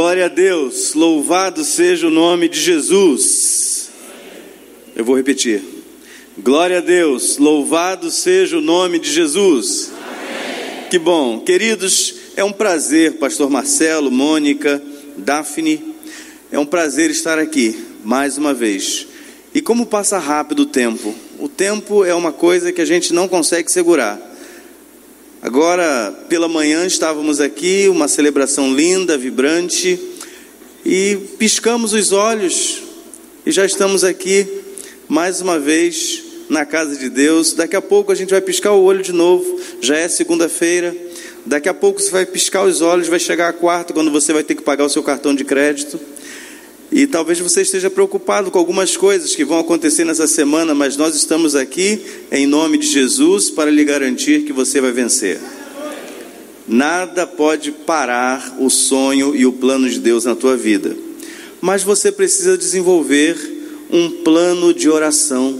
Glória a Deus, louvado seja o nome de Jesus. Eu vou repetir. Glória a Deus, louvado seja o nome de Jesus. Que bom, queridos, é um prazer, Pastor Marcelo, Mônica, Daphne, é um prazer estar aqui mais uma vez. E como passa rápido o tempo? O tempo é uma coisa que a gente não consegue segurar. Agora, pela manhã, estávamos aqui, uma celebração linda, vibrante, e piscamos os olhos e já estamos aqui mais uma vez na casa de Deus. Daqui a pouco a gente vai piscar o olho de novo, já é segunda-feira. Daqui a pouco você vai piscar os olhos, vai chegar a quarta, quando você vai ter que pagar o seu cartão de crédito. E talvez você esteja preocupado com algumas coisas que vão acontecer nessa semana, mas nós estamos aqui em nome de Jesus para lhe garantir que você vai vencer. Nada pode parar o sonho e o plano de Deus na tua vida, mas você precisa desenvolver um plano de oração.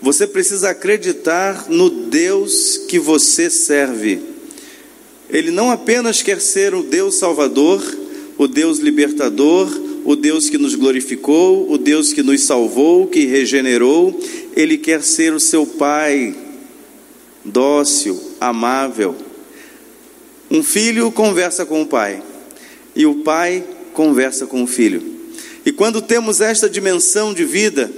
Você precisa acreditar no Deus que você serve. Ele não apenas quer ser o Deus Salvador, o Deus libertador, o Deus que nos glorificou, o Deus que nos salvou, que regenerou, Ele quer ser o seu Pai, dócil, amável. Um filho conversa com o pai, e o pai conversa com o filho. E quando temos esta dimensão de vida,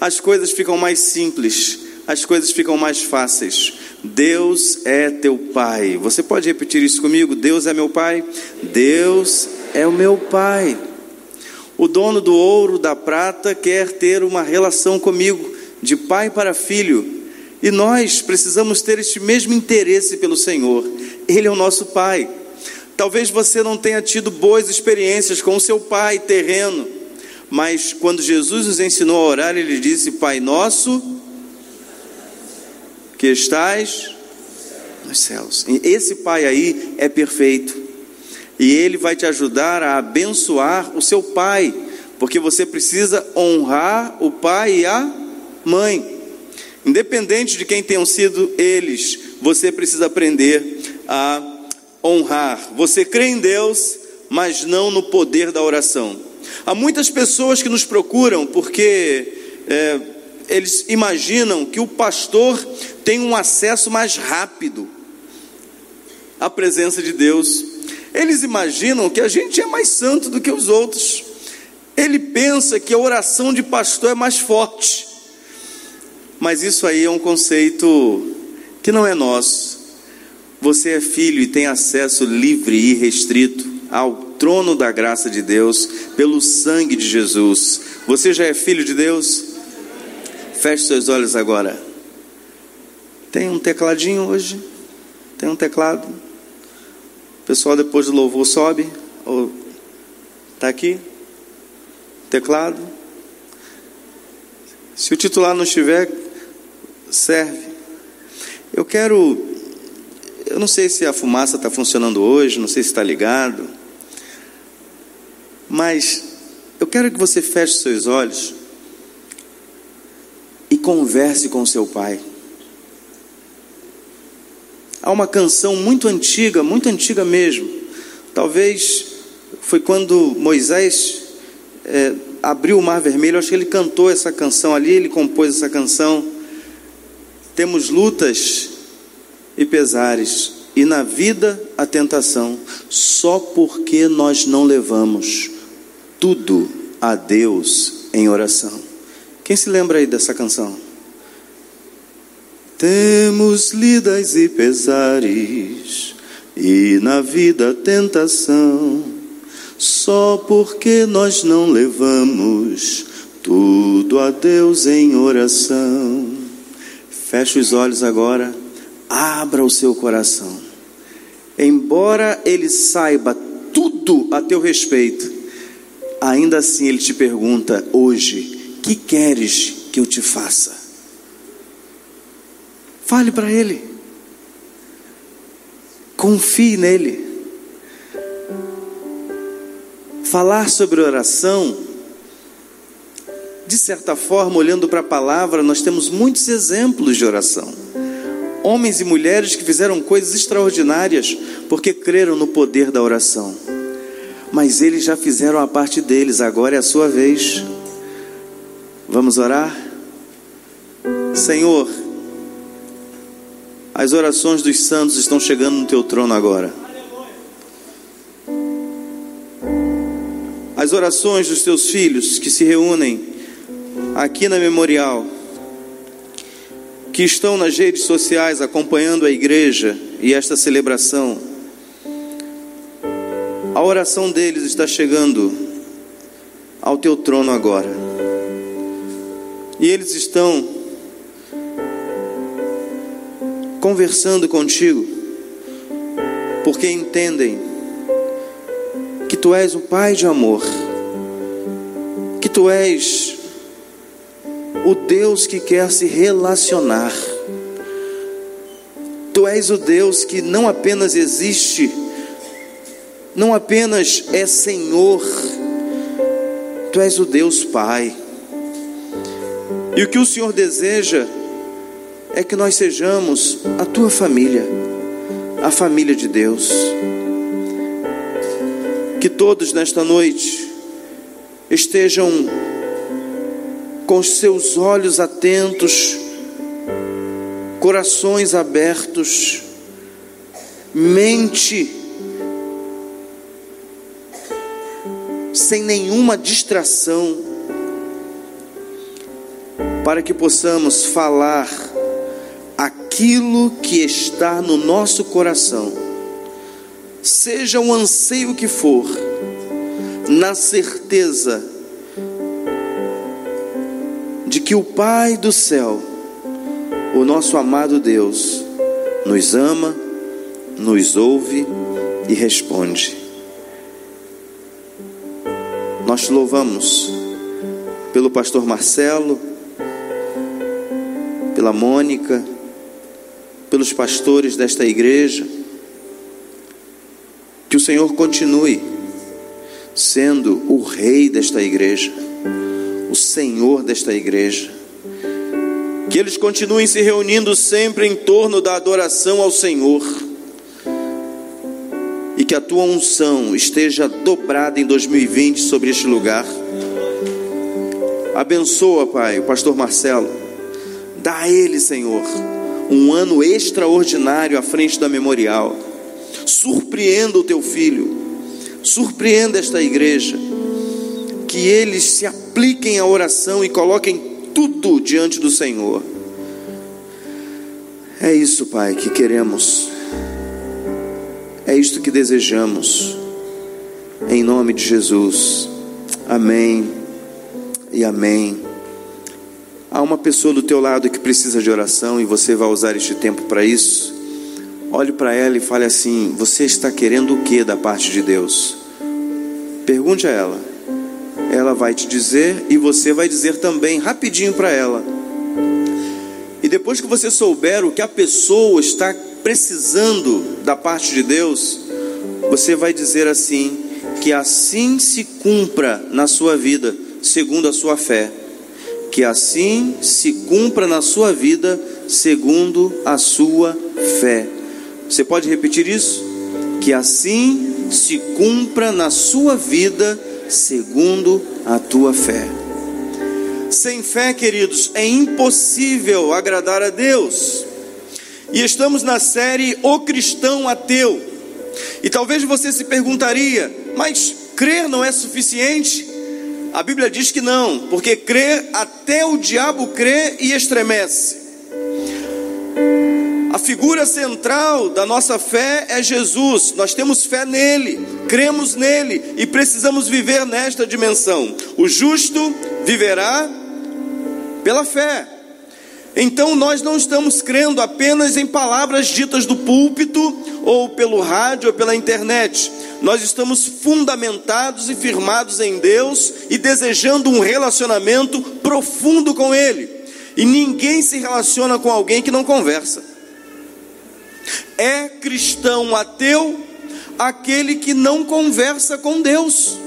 as coisas ficam mais simples, as coisas ficam mais fáceis. Deus é teu Pai. Você pode repetir isso comigo? Deus é meu Pai? Deus é o meu Pai. O dono do ouro, da prata, quer ter uma relação comigo, de pai para filho. E nós precisamos ter este mesmo interesse pelo Senhor. Ele é o nosso pai. Talvez você não tenha tido boas experiências com o seu pai terreno, mas quando Jesus nos ensinou a orar, ele disse: Pai nosso, que estás nos céus. Esse pai aí é perfeito e ele vai te ajudar a abençoar o seu pai, porque você precisa honrar o pai e a mãe. Independente de quem tenham sido eles, você precisa aprender a honrar. Você crê em Deus, mas não no poder da oração. Há muitas pessoas que nos procuram porque é, eles imaginam que o pastor tem um acesso mais rápido à presença de Deus. Eles imaginam que a gente é mais santo do que os outros. Ele pensa que a oração de pastor é mais forte. Mas isso aí é um conceito que não é nosso. Você é filho e tem acesso livre e restrito ao trono da graça de Deus pelo sangue de Jesus. Você já é filho de Deus? Feche seus olhos agora. Tem um tecladinho hoje? Tem um teclado? Pessoal depois do louvor sobe. Ou tá aqui? Teclado. Se o titular não estiver, serve. Eu quero. Eu não sei se a fumaça está funcionando hoje, não sei se está ligado. Mas eu quero que você feche seus olhos e converse com seu pai. Há uma canção muito antiga, muito antiga mesmo. Talvez foi quando Moisés é, abriu o Mar Vermelho. Acho que ele cantou essa canção ali, ele compôs essa canção. Temos lutas e pesares, e na vida a tentação, só porque nós não levamos tudo a Deus em oração. Quem se lembra aí dessa canção? Temos lidas e pesares, e na vida tentação, só porque nós não levamos tudo a Deus em oração. Feche os olhos agora, abra o seu coração. Embora ele saiba tudo a teu respeito, ainda assim ele te pergunta hoje: que queres que eu te faça? Fale para Ele. Confie nele. Falar sobre oração, de certa forma, olhando para a palavra, nós temos muitos exemplos de oração. Homens e mulheres que fizeram coisas extraordinárias porque creram no poder da oração. mas eles já fizeram a parte deles, agora é a sua vez. Vamos orar? Senhor, as orações dos santos estão chegando no teu trono agora. As orações dos teus filhos que se reúnem aqui na memorial, que estão nas redes sociais acompanhando a igreja e esta celebração, a oração deles está chegando ao teu trono agora. E eles estão conversando contigo, porque entendem que tu és um pai de amor, que tu és o Deus que quer se relacionar. Tu és o Deus que não apenas existe, não apenas é Senhor, Tu és o Deus Pai. E o que o Senhor deseja é que nós sejamos a tua família, a família de Deus. Que todos nesta noite estejam com seus olhos atentos, corações abertos, mente sem nenhuma distração, para que possamos falar aquilo que está no nosso coração, seja o anseio que for, na certeza de que o Pai do céu, o nosso amado Deus, nos ama, nos ouve e responde. Nós te louvamos pelo pastor Marcelo, pela Mônica, pelos pastores desta igreja. Que o Senhor continue sendo o rei desta igreja o Senhor desta igreja. Que eles continuem se reunindo sempre em torno da adoração ao Senhor. E que a tua unção esteja dobrada em 2020 sobre este lugar. Abençoa, Pai, o pastor Marcelo. Dá a ele, Senhor, um ano extraordinário à frente da memorial. Surpreenda o teu filho. Surpreenda esta igreja que eles se apliquem a oração e coloquem tudo diante do Senhor. É isso, Pai, que queremos. É isto que desejamos. Em nome de Jesus. Amém e amém. Há uma pessoa do teu lado que precisa de oração e você vai usar este tempo para isso. Olhe para ela e fale assim: Você está querendo o que da parte de Deus? Pergunte a ela ela vai te dizer e você vai dizer também rapidinho para ela. E depois que você souber o que a pessoa está precisando da parte de Deus, você vai dizer assim: que assim se cumpra na sua vida, segundo a sua fé. Que assim se cumpra na sua vida, segundo a sua fé. Você pode repetir isso? Que assim se cumpra na sua vida, segundo a tua fé. Sem fé, queridos, é impossível agradar a Deus. E estamos na série O Cristão Ateu. E talvez você se perguntaria, mas crer não é suficiente? A Bíblia diz que não, porque crer até o diabo crê e estremece. A figura central da nossa fé é Jesus. Nós temos fé nele, cremos nele e precisamos viver nesta dimensão. O justo viverá pela fé. Então nós não estamos crendo apenas em palavras ditas do púlpito ou pelo rádio ou pela internet. Nós estamos fundamentados e firmados em Deus e desejando um relacionamento profundo com Ele. E ninguém se relaciona com alguém que não conversa. É cristão ateu aquele que não conversa com Deus,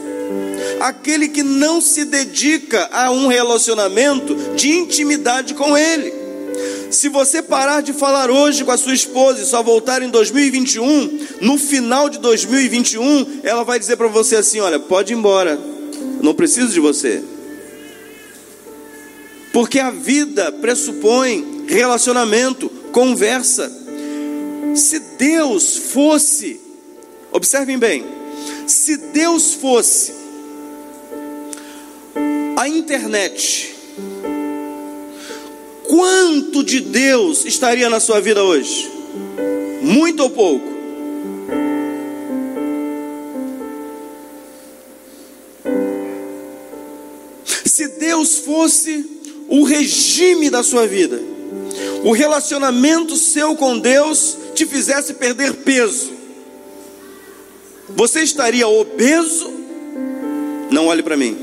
aquele que não se dedica a um relacionamento de intimidade com Ele. Se você parar de falar hoje com a sua esposa e só voltar em 2021, no final de 2021, ela vai dizer para você assim: Olha, pode ir embora, não preciso de você. Porque a vida pressupõe relacionamento, conversa. Se Deus fosse, observem bem, se Deus fosse a internet, quanto de Deus estaria na sua vida hoje? Muito ou pouco? Se Deus fosse o regime da sua vida, o relacionamento seu com Deus te fizesse perder peso, você estaria obeso? Não olhe para mim.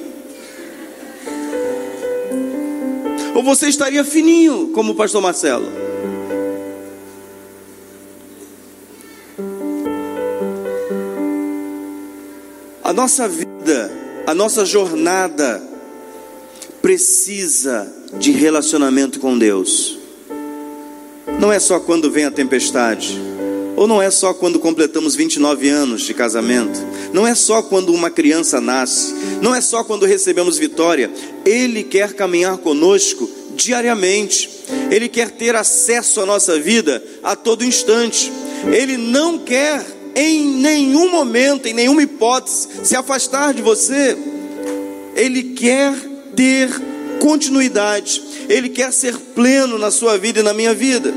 Ou você estaria fininho, como o pastor Marcelo? A nossa vida, a nossa jornada precisa de relacionamento com Deus. Não é só quando vem a tempestade, ou não é só quando completamos 29 anos de casamento, não é só quando uma criança nasce, não é só quando recebemos vitória. Ele quer caminhar conosco diariamente. Ele quer ter acesso à nossa vida a todo instante. Ele não quer em nenhum momento, em nenhuma hipótese, se afastar de você. Ele quer ter continuidade. Ele quer ser pleno na sua vida e na minha vida.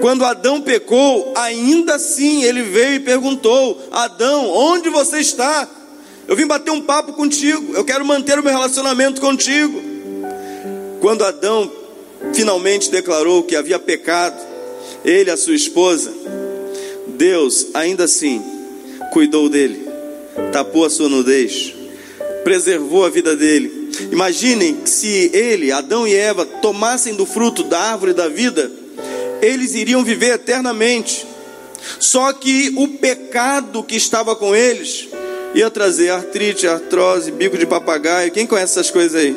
Quando Adão pecou, ainda assim ele veio e perguntou: Adão, onde você está? Eu vim bater um papo contigo, eu quero manter o meu relacionamento contigo. Quando Adão finalmente declarou que havia pecado, ele e a sua esposa, Deus ainda assim cuidou dele, tapou a sua nudez, preservou a vida dele. Imaginem se ele, Adão e Eva, tomassem do fruto da árvore da vida, eles iriam viver eternamente. Só que o pecado que estava com eles ia trazer artrite, artrose, bico de papagaio. Quem conhece essas coisas aí?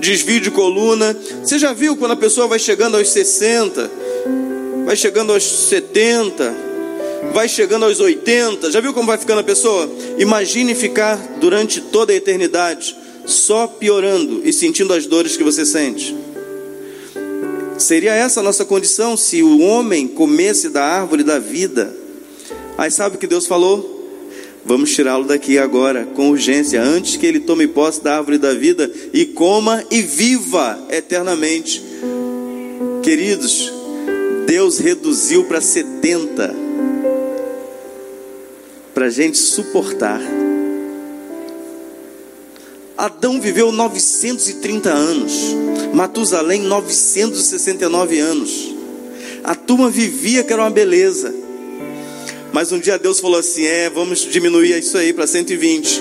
Desvio de coluna. Você já viu quando a pessoa vai chegando aos 60, vai chegando aos 70, vai chegando aos 80? Já viu como vai ficando a pessoa? Imagine ficar durante toda a eternidade só piorando e sentindo as dores que você sente. Seria essa a nossa condição se o homem comesse da árvore da vida. Aí sabe o que Deus falou? Vamos tirá-lo daqui agora, com urgência, antes que ele tome posse da árvore da vida e coma e viva eternamente. Queridos, Deus reduziu para 70 para a gente suportar. Adão viveu 930 anos, Matusalém 969 anos. A turma vivia que era uma beleza. Mas um dia Deus falou assim: é, vamos diminuir isso aí para 120.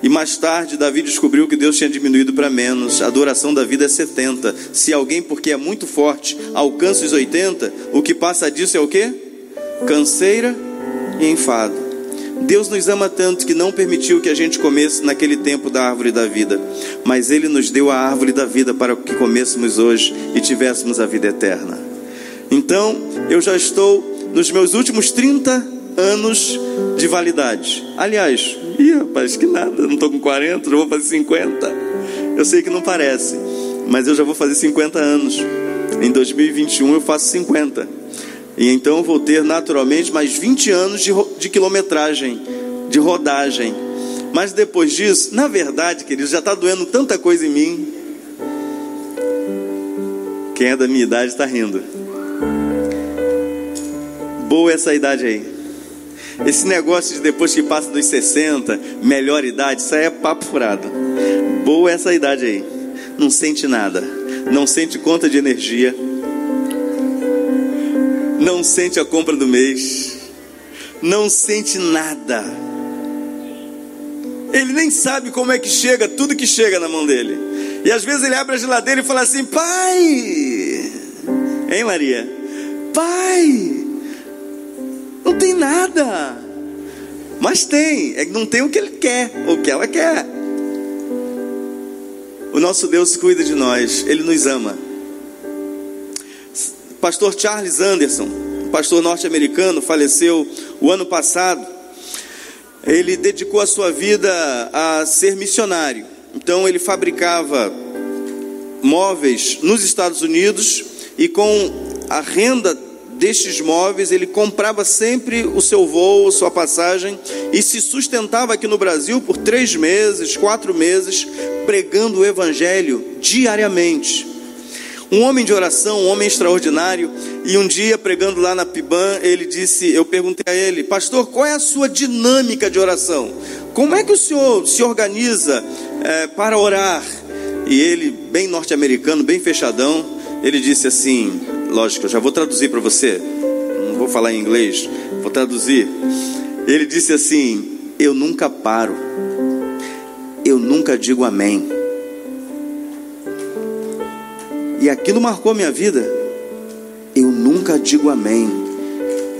E mais tarde Davi descobriu que Deus tinha diminuído para menos. A duração da vida é 70. Se alguém, porque é muito forte, alcança os 80, o que passa disso é o que? Canseira e enfado. Deus nos ama tanto que não permitiu que a gente comesse naquele tempo da árvore da vida, mas Ele nos deu a árvore da vida para que comêssemos hoje e tivéssemos a vida eterna. Então, eu já estou nos meus últimos 30 anos de validade. Aliás, ih, rapaz, que nada, não estou com 40, já vou fazer 50. Eu sei que não parece, mas eu já vou fazer 50 anos. Em 2021 eu faço 50. E então eu vou ter naturalmente mais 20 anos de, de quilometragem, de rodagem. Mas depois disso, na verdade, queridos, já está doendo tanta coisa em mim. Quem é da minha idade está rindo. Boa essa idade aí. Esse negócio de depois que passa dos 60, melhor idade, isso aí é papo furado. Boa essa idade aí. Não sente nada. Não sente conta de energia não sente a compra do mês, não sente nada. Ele nem sabe como é que chega tudo que chega na mão dele. E às vezes ele abre a geladeira e fala assim: Pai, hein, Maria? Pai, nada. Mas tem, é que não tem o que ele quer, o que ela quer. O nosso Deus cuida de nós, ele nos ama. pastor Charles Anderson, pastor norte-americano, faleceu o ano passado. Ele dedicou a sua vida a ser missionário. Então ele fabricava móveis nos Estados Unidos e com a renda destes móveis, ele comprava sempre o seu voo, sua passagem e se sustentava aqui no Brasil por três meses, quatro meses, pregando o Evangelho diariamente. Um homem de oração, um homem extraordinário, e um dia pregando lá na Piban, ele disse: Eu perguntei a ele, pastor, qual é a sua dinâmica de oração? Como é que o senhor se organiza é, para orar? E ele, bem norte-americano, bem fechadão, ele disse assim: lógico, eu já vou traduzir para você, não vou falar em inglês, vou traduzir. Ele disse assim: Eu nunca paro, eu nunca digo amém. E aquilo marcou minha vida. Eu nunca digo amém,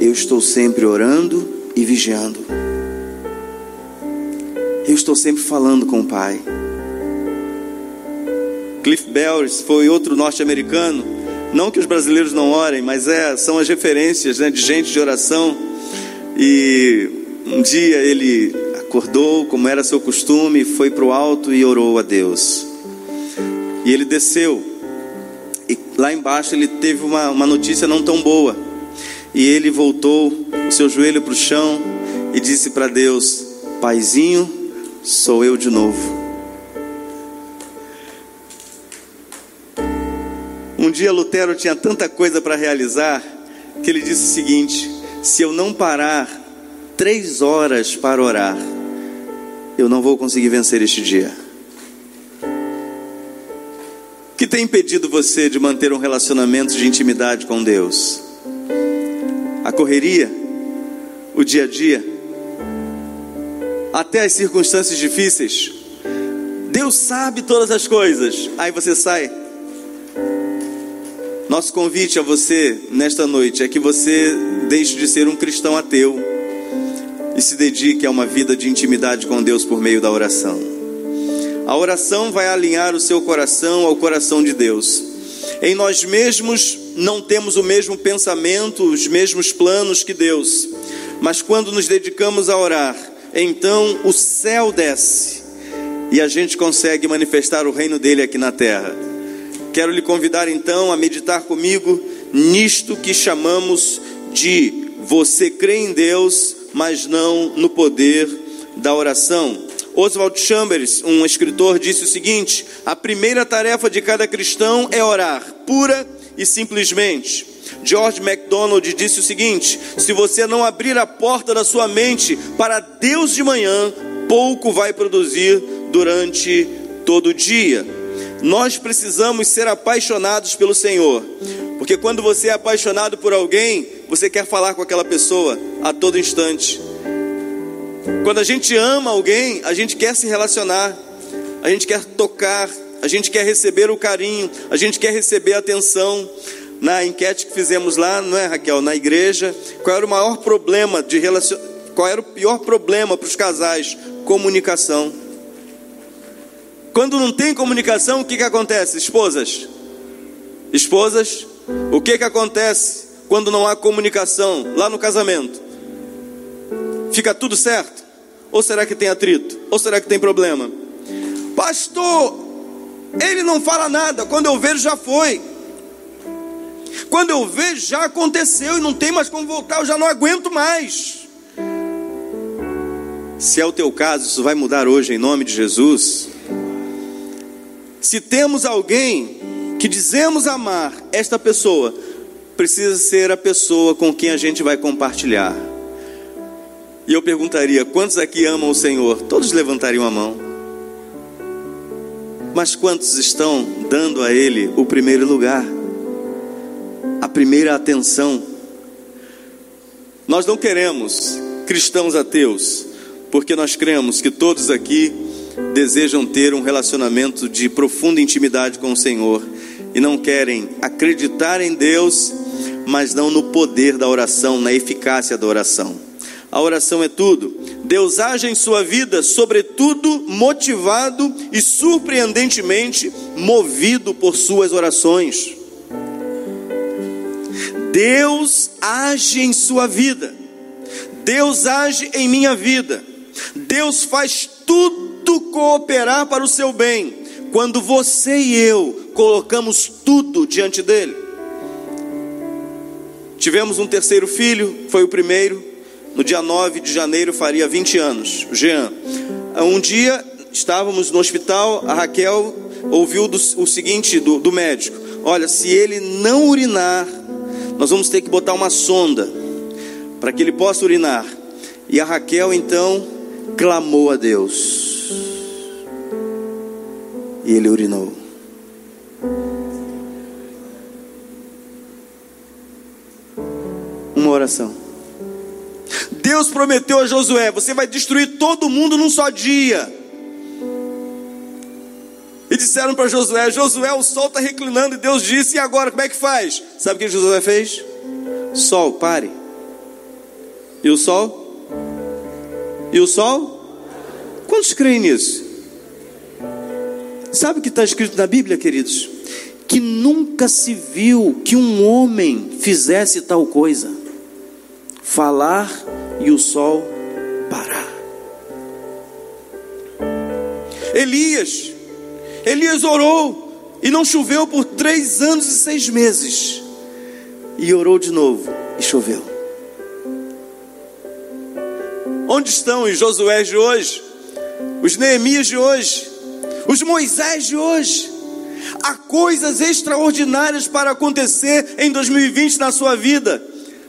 eu estou sempre orando e vigiando. Eu estou sempre falando com o Pai. Cliff Bells foi outro norte-americano. Não que os brasileiros não orem, mas é, são as referências né, de gente de oração. E um dia ele acordou, como era seu costume, foi para o alto e orou a Deus. E ele desceu. E lá embaixo ele teve uma, uma notícia não tão boa. E ele voltou o seu joelho para o chão e disse para Deus: Paizinho, sou eu de novo. Um dia Lutero tinha tanta coisa para realizar que ele disse o seguinte: se eu não parar três horas para orar, eu não vou conseguir vencer este dia. O que tem impedido você de manter um relacionamento de intimidade com Deus? A correria, o dia a dia, até as circunstâncias difíceis. Deus sabe todas as coisas. Aí você sai nosso convite a você nesta noite é que você deixe de ser um cristão ateu e se dedique a uma vida de intimidade com Deus por meio da oração. A oração vai alinhar o seu coração ao coração de Deus. Em nós mesmos não temos o mesmo pensamento, os mesmos planos que Deus, mas quando nos dedicamos a orar, então o céu desce e a gente consegue manifestar o reino dele aqui na terra. Quero lhe convidar então a meditar comigo nisto que chamamos de você crê em Deus, mas não no poder da oração. Oswald Chambers, um escritor, disse o seguinte: a primeira tarefa de cada cristão é orar, pura e simplesmente. George MacDonald disse o seguinte: se você não abrir a porta da sua mente para Deus de manhã, pouco vai produzir durante todo o dia. Nós precisamos ser apaixonados pelo Senhor, porque quando você é apaixonado por alguém, você quer falar com aquela pessoa a todo instante. Quando a gente ama alguém, a gente quer se relacionar, a gente quer tocar, a gente quer receber o carinho, a gente quer receber a atenção. Na enquete que fizemos lá, não é, Raquel, na igreja, qual era o maior problema de relacion... qual era o pior problema para os casais? Comunicação. Quando não tem comunicação, o que, que acontece? Esposas, esposas, o que, que acontece quando não há comunicação lá no casamento? Fica tudo certo? Ou será que tem atrito? Ou será que tem problema? Pastor, ele não fala nada, quando eu vejo já foi. Quando eu vejo já aconteceu e não tem mais como voltar, eu já não aguento mais. Se é o teu caso, isso vai mudar hoje em nome de Jesus. Se temos alguém que dizemos amar esta pessoa, precisa ser a pessoa com quem a gente vai compartilhar. E eu perguntaria: quantos aqui amam o Senhor? Todos levantariam a mão. Mas quantos estão dando a Ele o primeiro lugar, a primeira atenção? Nós não queremos cristãos ateus, porque nós cremos que todos aqui desejam ter um relacionamento de profunda intimidade com o Senhor e não querem acreditar em Deus, mas não no poder da oração, na eficácia da oração. A oração é tudo. Deus age em sua vida, sobretudo motivado e surpreendentemente movido por suas orações. Deus age em sua vida, Deus age em minha vida, Deus faz tudo cooperar para o seu bem, quando você e eu colocamos tudo diante dele. Tivemos um terceiro filho, foi o primeiro, no dia 9 de janeiro faria 20 anos, Jean. Um dia estávamos no hospital, a Raquel ouviu do, o seguinte do, do médico: Olha, se ele não urinar, nós vamos ter que botar uma sonda para que ele possa urinar. E a Raquel então clamou a Deus. E ele urinou. Uma oração. Deus prometeu a Josué: você vai destruir todo mundo num só dia. E disseram para Josué: Josué, o sol está reclinando. E Deus disse: E agora, como é que faz? Sabe o que Josué fez? Sol, pare. E o sol? E o sol? Quantos creem nisso? Sabe o que está escrito na Bíblia, queridos? Que nunca se viu que um homem fizesse tal coisa: falar e o sol parar. Elias Elias orou e não choveu por três anos e seis meses. E orou de novo e choveu. Onde estão os Josué de hoje? Os Neemias de hoje? Os Moisés de hoje? Há coisas extraordinárias para acontecer em 2020 na sua vida,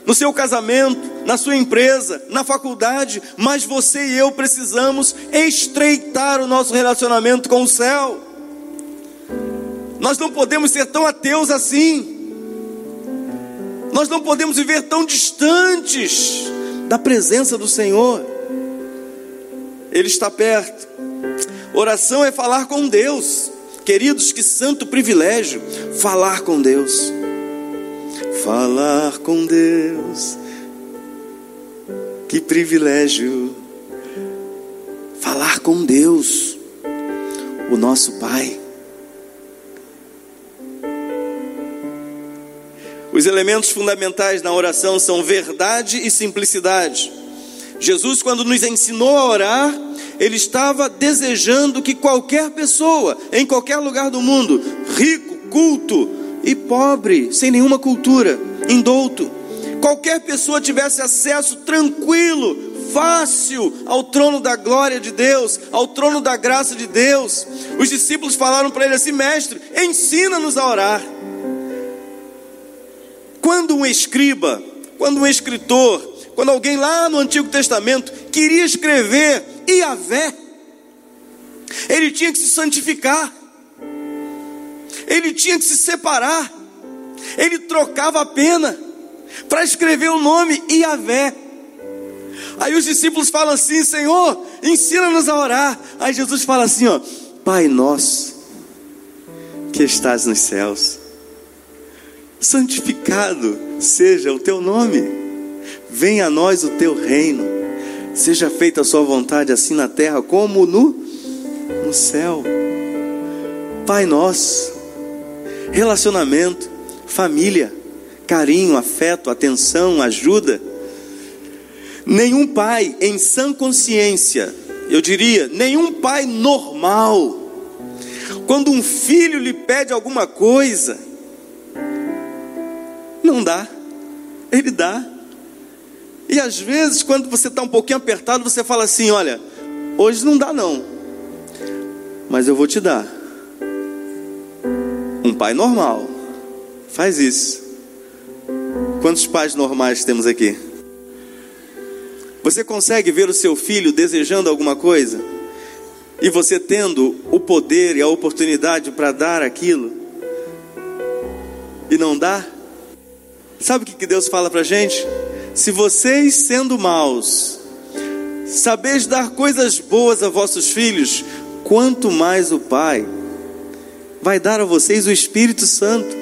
no seu casamento, na sua empresa, na faculdade, mas você e eu precisamos estreitar o nosso relacionamento com o céu. Nós não podemos ser tão ateus assim. Nós não podemos viver tão distantes da presença do Senhor. Ele está perto. Oração é falar com Deus. Queridos, que santo privilégio falar com Deus. Falar com Deus. Que privilégio falar com Deus, o nosso Pai. Os elementos fundamentais na oração são verdade e simplicidade. Jesus, quando nos ensinou a orar, ele estava desejando que qualquer pessoa, em qualquer lugar do mundo, rico, culto e pobre, sem nenhuma cultura, indouto, qualquer pessoa tivesse acesso tranquilo, fácil ao trono da glória de Deus, ao trono da graça de Deus. Os discípulos falaram para ele assim: Mestre, ensina-nos a orar. Quando um escriba, quando um escritor, quando alguém lá no Antigo Testamento queria escrever Iavé, ele tinha que se santificar, ele tinha que se separar, ele trocava a pena para escrever o nome Iavé. Aí os discípulos falam assim: Senhor, ensina-nos a orar. Aí Jesus fala assim: ó, Pai nosso que estás nos céus santificado seja o teu nome, venha a nós o teu reino, seja feita a sua vontade, assim na terra como no, no céu. Pai nosso, relacionamento, família, carinho, afeto, atenção, ajuda. Nenhum pai em sã consciência, eu diria, nenhum pai normal, quando um filho lhe pede alguma coisa, não dá. Ele dá. E às vezes, quando você está um pouquinho apertado, você fala assim: Olha, hoje não dá, não. Mas eu vou te dar. Um pai normal faz isso. Quantos pais normais temos aqui? Você consegue ver o seu filho desejando alguma coisa? E você tendo o poder e a oportunidade para dar aquilo? E não dá? Sabe o que Deus fala para a gente? Se vocês, sendo maus, sabeis dar coisas boas a vossos filhos, quanto mais o Pai vai dar a vocês o Espírito Santo,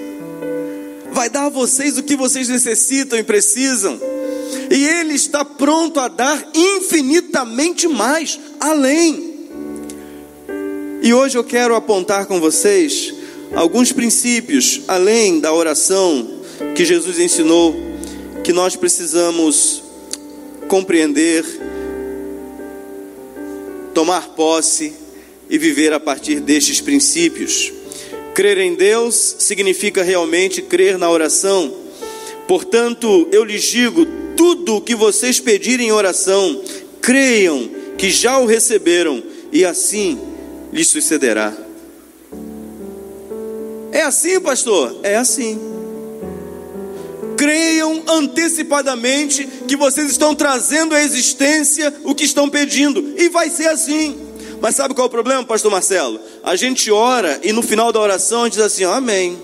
vai dar a vocês o que vocês necessitam e precisam, e Ele está pronto a dar infinitamente mais, além. E hoje eu quero apontar com vocês alguns princípios, além da oração que Jesus ensinou que nós precisamos compreender, tomar posse e viver a partir destes princípios. Crer em Deus significa realmente crer na oração. Portanto, eu lhes digo: tudo o que vocês pedirem em oração, creiam que já o receberam e assim lhes sucederá. É assim, pastor? É assim. Creiam antecipadamente que vocês estão trazendo à existência o que estão pedindo, e vai ser assim. Mas sabe qual é o problema, pastor Marcelo? A gente ora e no final da oração a gente diz assim: Amém.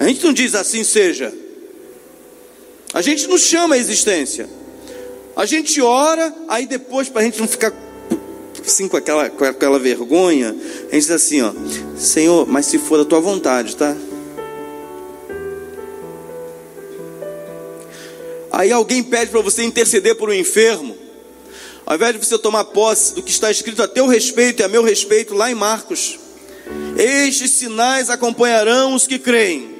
A gente não diz assim seja. A gente não chama a existência. A gente ora, aí depois, para a gente não ficar assim com aquela, com aquela vergonha, a gente diz assim: ó, Senhor, mas se for da tua vontade, tá? Aí alguém pede para você interceder por um enfermo. Ao invés de você tomar posse do que está escrito a teu respeito e a meu respeito lá em Marcos, estes sinais acompanharão os que creem.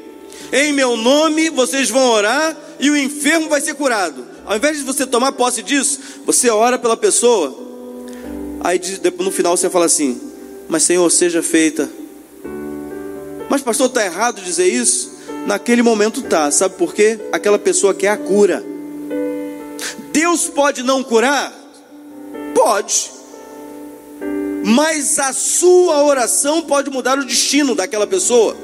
Em meu nome vocês vão orar e o enfermo vai ser curado. Ao invés de você tomar posse disso, você ora pela pessoa. Aí no final você fala assim: Mas Senhor, seja feita. Mas pastor, está errado dizer isso? Naquele momento tá. Sabe por quê? Aquela pessoa quer a cura. Deus pode não curar? Pode. Mas a sua oração pode mudar o destino daquela pessoa.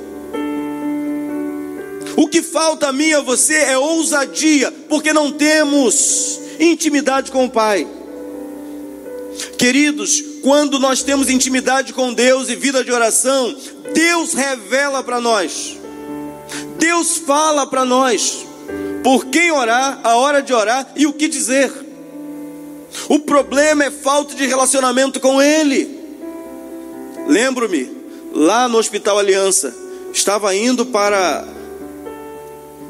O que falta a mim e a você é ousadia, porque não temos intimidade com o Pai. Queridos, quando nós temos intimidade com Deus e vida de oração, Deus revela para nós, Deus fala para nós por quem orar, a hora de orar e o que dizer. O problema é falta de relacionamento com Ele. Lembro-me, lá no Hospital Aliança, estava indo para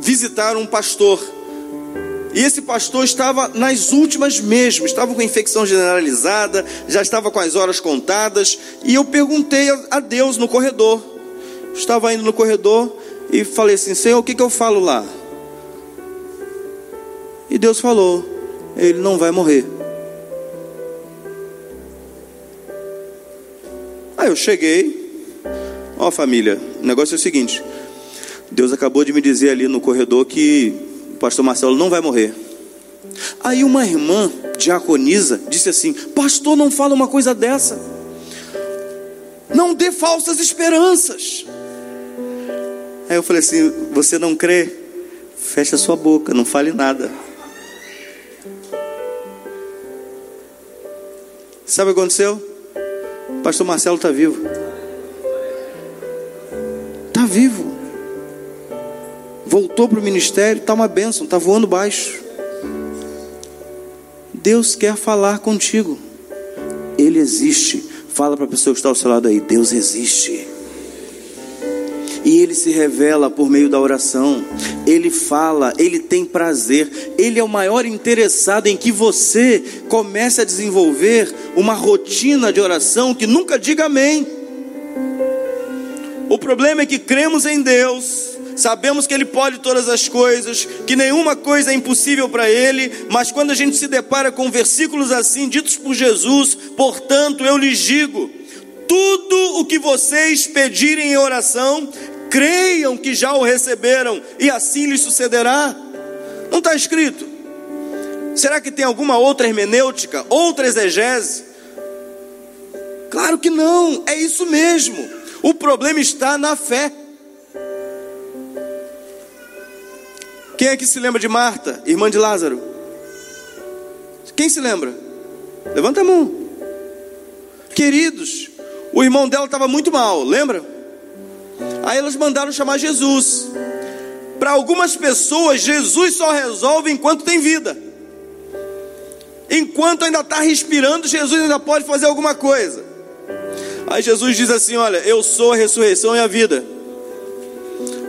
visitar um pastor. E esse pastor estava nas últimas mesmo, estava com infecção generalizada, já estava com as horas contadas. E eu perguntei a Deus no corredor. Estava indo no corredor e falei assim: Senhor, o que, que eu falo lá? E Deus falou: Ele não vai morrer. Aí eu cheguei, ó família, o negócio é o seguinte: Deus acabou de me dizer ali no corredor que o pastor Marcelo não vai morrer. Aí uma irmã diaconisa disse assim: Pastor, não fala uma coisa dessa. Não dê falsas esperanças. Aí eu falei assim: Você não crê? Fecha sua boca, não fale nada. Sabe o que aconteceu? O pastor Marcelo está vivo. Está vivo voltou para o ministério, está uma bênção, está voando baixo. Deus quer falar contigo. Ele existe. Fala para a pessoa que está ao seu lado aí: Deus existe. E ele se revela por meio da oração. Ele fala, ele tem prazer. Ele é o maior interessado em que você comece a desenvolver uma rotina de oração que nunca diga amém. O problema é que cremos em Deus, sabemos que Ele pode todas as coisas, que nenhuma coisa é impossível para Ele, mas quando a gente se depara com versículos assim, ditos por Jesus, portanto eu lhes digo: tudo o que vocês pedirem em oração, creiam que já o receberam, e assim lhes sucederá. Não está escrito? Será que tem alguma outra hermenêutica, outra exegese? Claro que não, é isso mesmo. O problema está na fé. Quem é que se lembra de Marta, irmã de Lázaro? Quem se lembra? Levanta a mão. Queridos, o irmão dela estava muito mal, lembra? Aí elas mandaram chamar Jesus. Para algumas pessoas, Jesus só resolve enquanto tem vida. Enquanto ainda está respirando, Jesus ainda pode fazer alguma coisa. Aí Jesus diz assim: Olha, eu sou a ressurreição e a vida.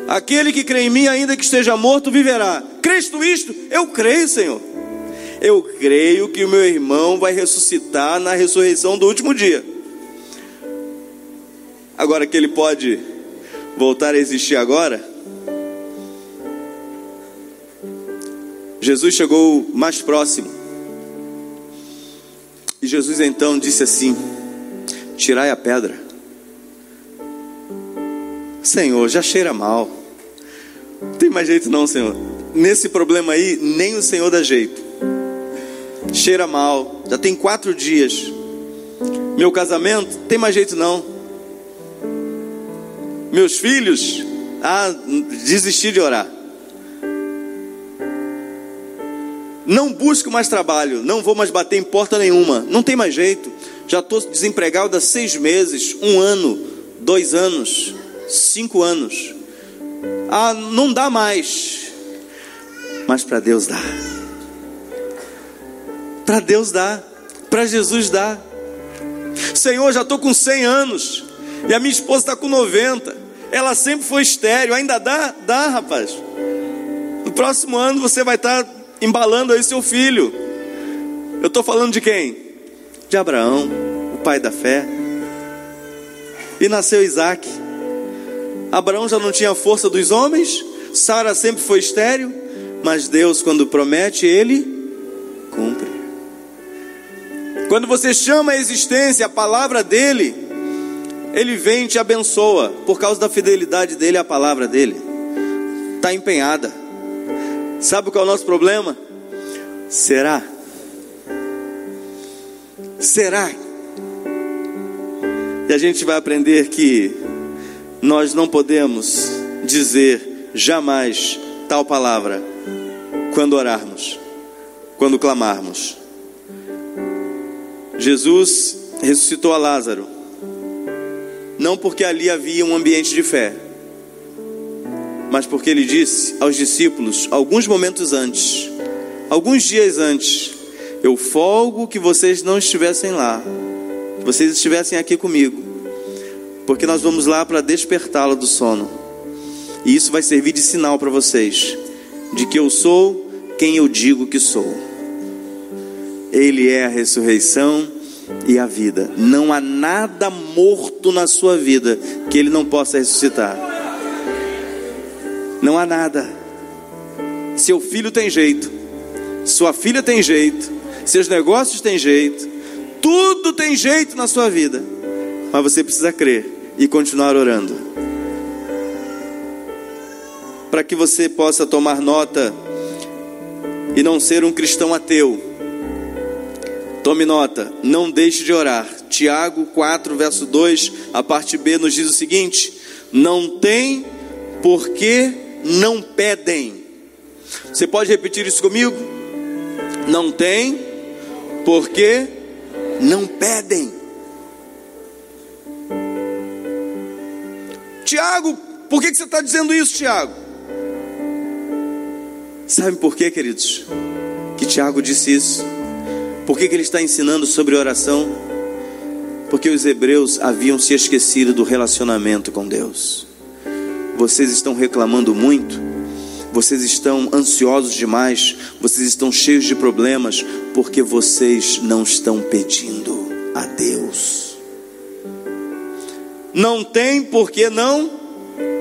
Aquele que crê em mim, ainda que esteja morto, viverá. Crês tu isto? Eu creio, Senhor. Eu creio que o meu irmão vai ressuscitar na ressurreição do último dia. Agora que ele pode voltar a existir agora? Jesus chegou mais próximo. E Jesus então disse assim: Tirai a pedra. Senhor, já cheira mal. Não tem mais jeito não, Senhor. Nesse problema aí, nem o Senhor dá jeito. Cheira mal. Já tem quatro dias. Meu casamento, tem mais jeito não meus filhos, ah, desisti de orar. Não busco mais trabalho, não vou mais bater em porta nenhuma, não tem mais jeito. Já estou desempregado há seis meses, um ano, dois anos, cinco anos. Ah, não dá mais. Mas para Deus dá. Para Deus dá. Para Jesus dá. Senhor, já estou com 100 anos. E a minha esposa está com 90. Ela sempre foi estéreo. Ainda dá? Dá, rapaz. No próximo ano você vai estar tá embalando aí seu filho. Eu estou falando de quem? De Abraão, o pai da fé. E nasceu Isaac. Abraão já não tinha força dos homens, Sara sempre foi estéreo, mas Deus, quando promete, ele cumpre. Quando você chama a existência, a palavra dele, ele vem e te abençoa, por causa da fidelidade dele à palavra dele. Está empenhada. Sabe qual é o nosso problema? Será? Será? E a gente vai aprender que nós não podemos dizer jamais tal palavra quando orarmos, quando clamarmos. Jesus ressuscitou a Lázaro, não porque ali havia um ambiente de fé, mas porque ele disse aos discípulos, alguns momentos antes, alguns dias antes: Eu folgo que vocês não estivessem lá, que vocês estivessem aqui comigo porque nós vamos lá para despertá-la do sono. E isso vai servir de sinal para vocês de que eu sou quem eu digo que sou. Ele é a ressurreição e a vida. Não há nada morto na sua vida que ele não possa ressuscitar. Não há nada. Seu filho tem jeito, sua filha tem jeito, seus negócios têm jeito, tudo tem jeito na sua vida. Mas você precisa crer e continuar orando. Para que você possa tomar nota e não ser um cristão ateu. Tome nota, não deixe de orar. Tiago 4, verso 2, a parte B nos diz o seguinte: Não tem porque não pedem. Você pode repetir isso comigo? Não tem porque não pedem. Tiago, por que, que você está dizendo isso, Tiago? Sabe por quê, queridos? Que Tiago disse isso? Por que, que ele está ensinando sobre oração? Porque os hebreus haviam se esquecido do relacionamento com Deus. Vocês estão reclamando muito, vocês estão ansiosos demais, vocês estão cheios de problemas, porque vocês não estão pedindo a Deus não tem porque não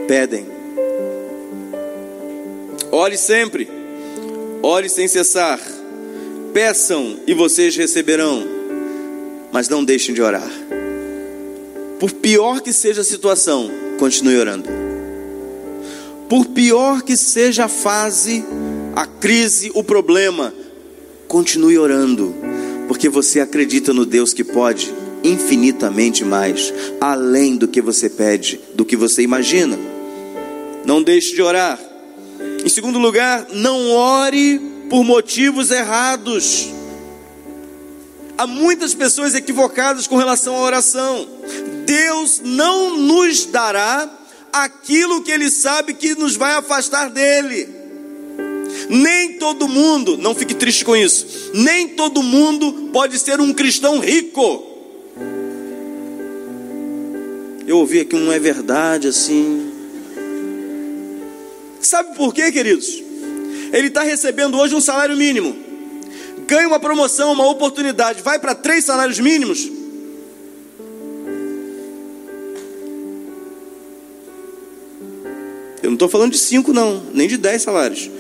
pedem. Ore sempre, ore sem cessar, peçam e vocês receberão, mas não deixem de orar. Por pior que seja a situação, continue orando. Por pior que seja a fase, a crise, o problema, continue orando, porque você acredita no Deus que pode infinitamente mais, além do que você pede, do que você imagina. Não deixe de orar. Em segundo lugar, não ore por motivos errados. Há muitas pessoas equivocadas com relação à oração. Deus não nos dará aquilo que Ele sabe que nos vai afastar dele. Nem todo mundo, não fique triste com isso, nem todo mundo pode ser um cristão rico. Eu ouvi aqui um é verdade assim. Sabe por quê, queridos? Ele está recebendo hoje um salário mínimo, ganha uma promoção, uma oportunidade, vai para três salários mínimos. Eu não estou falando de cinco, não, nem de dez salários.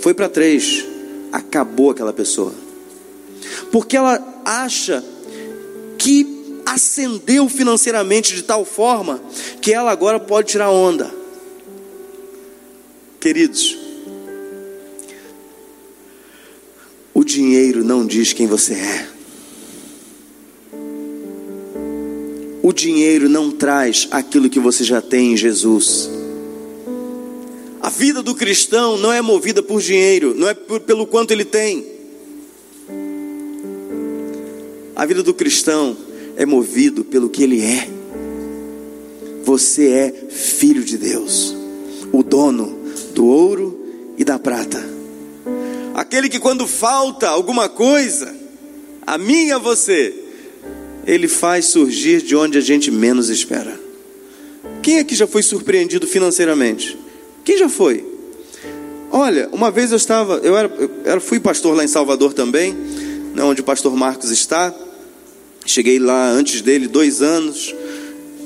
Foi para três. acabou aquela pessoa. Porque ela acha que ascendeu financeiramente de tal forma que ela agora pode tirar onda. Queridos, o dinheiro não diz quem você é. O dinheiro não traz aquilo que você já tem em Jesus. A vida do cristão não é movida por dinheiro, não é por, pelo quanto ele tem. A vida do cristão é movido pelo que ele é. Você é filho de Deus, o dono do ouro e da prata. Aquele que quando falta alguma coisa, a mim e a você, ele faz surgir de onde a gente menos espera. Quem aqui já foi surpreendido financeiramente? Quem já foi? Olha, uma vez eu estava, eu era, eu fui pastor lá em Salvador também, né, onde o pastor Marcos está. Cheguei lá antes dele dois anos.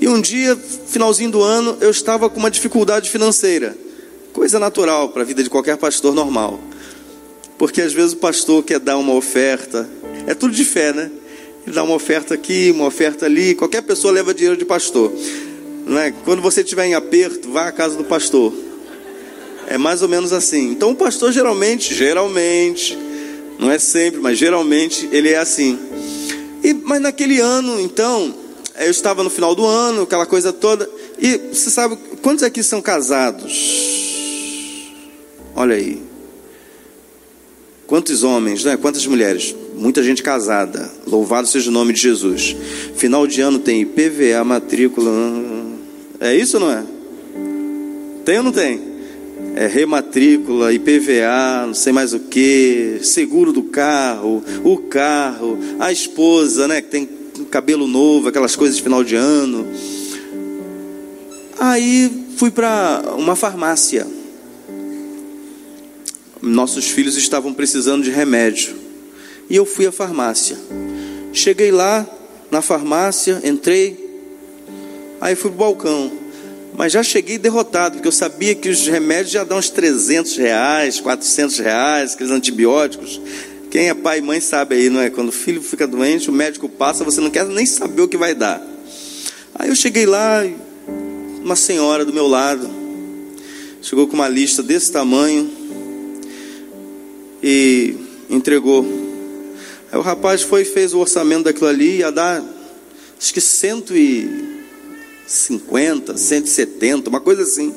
E um dia, finalzinho do ano, eu estava com uma dificuldade financeira. Coisa natural para a vida de qualquer pastor normal. Porque às vezes o pastor quer dar uma oferta. É tudo de fé, né? Ele dá uma oferta aqui, uma oferta ali. Qualquer pessoa leva dinheiro de pastor. Não é? Quando você estiver em aperto, vá à casa do pastor. É mais ou menos assim. Então o pastor geralmente, geralmente, não é sempre, mas geralmente ele é assim. E, mas naquele ano, então, eu estava no final do ano, aquela coisa toda. E você sabe, quantos aqui são casados? Olha aí. Quantos homens, né? Quantas mulheres? Muita gente casada. Louvado seja o nome de Jesus. Final de ano tem IPVA, matrícula. É isso não é? Tem ou não tem? É rematrícula, IPVA, não sei mais o que, seguro do carro, o carro, a esposa, né? Que tem cabelo novo, aquelas coisas de final de ano. Aí fui para uma farmácia nossos filhos estavam precisando de remédio. E eu fui à farmácia. Cheguei lá na farmácia, entrei, aí fui pro balcão. Mas já cheguei derrotado, porque eu sabia que os remédios já dão uns 300 reais, 400 reais, aqueles antibióticos. Quem é pai e mãe sabe aí, não é? Quando o filho fica doente, o médico passa, você não quer nem saber o que vai dar. Aí eu cheguei lá, uma senhora do meu lado, chegou com uma lista desse tamanho, e entregou. Aí o rapaz foi e fez o orçamento daquilo ali, ia dar acho que 150, 170, uma coisa assim.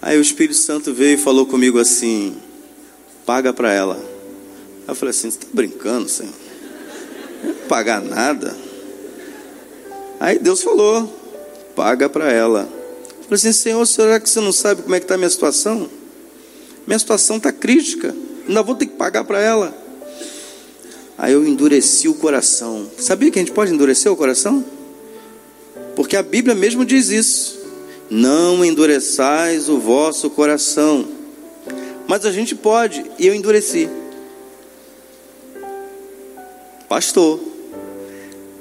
Aí o Espírito Santo veio e falou comigo assim: paga para ela. Aí eu falei assim: você está brincando, Senhor? Não pagar nada. Aí Deus falou: paga para ela. Eu falei assim: Senhor, será que você não sabe como é que está a minha situação? Minha situação está crítica ainda vou ter que pagar para ela. Aí eu endureci o coração. Sabia que a gente pode endurecer o coração? Porque a Bíblia mesmo diz isso. Não endureçais o vosso coração. Mas a gente pode, e eu endureci. Pastor.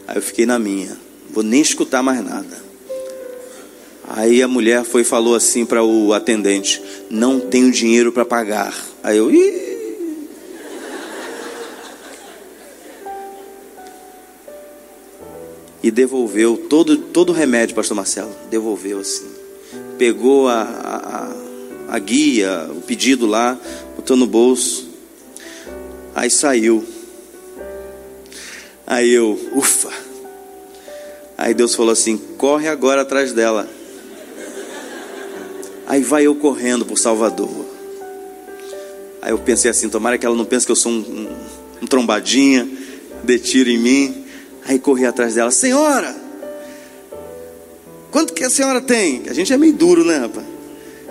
Aí eu fiquei na minha. Vou nem escutar mais nada. Aí a mulher foi e falou assim para o atendente: Não tenho dinheiro para pagar. Aí eu, Ih! E devolveu todo, todo o remédio, pastor Marcelo. Devolveu assim. Pegou a, a, a guia, o pedido lá, botou no bolso. Aí saiu. Aí eu, ufa. Aí Deus falou assim: corre agora atrás dela. Aí vai eu correndo por Salvador. Aí eu pensei assim: tomara que ela não pense que eu sou um, um, um trombadinha, dê tiro em mim. Aí corri atrás dela, senhora, quanto que a senhora tem? A gente é meio duro, né, rapaz?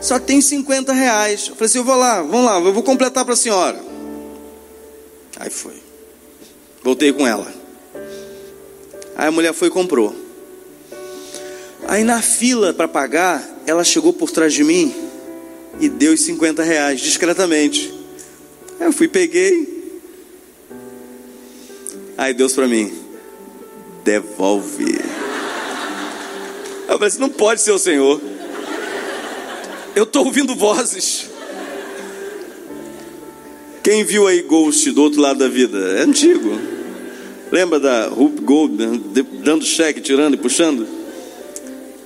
Só tem 50 reais. Eu falei assim: eu vou lá, vamos lá, eu vou completar para a senhora. Aí foi. Voltei com ela. Aí a mulher foi e comprou. Aí na fila para pagar, ela chegou por trás de mim e deu os 50 reais discretamente. Aí eu fui, peguei. Aí Deus para mim, devolve. Eu falei assim, não pode ser o Senhor. Eu estou ouvindo vozes. Quem viu aí Ghost do outro lado da vida? É antigo. Lembra da Rup Gold né? dando cheque, tirando e puxando?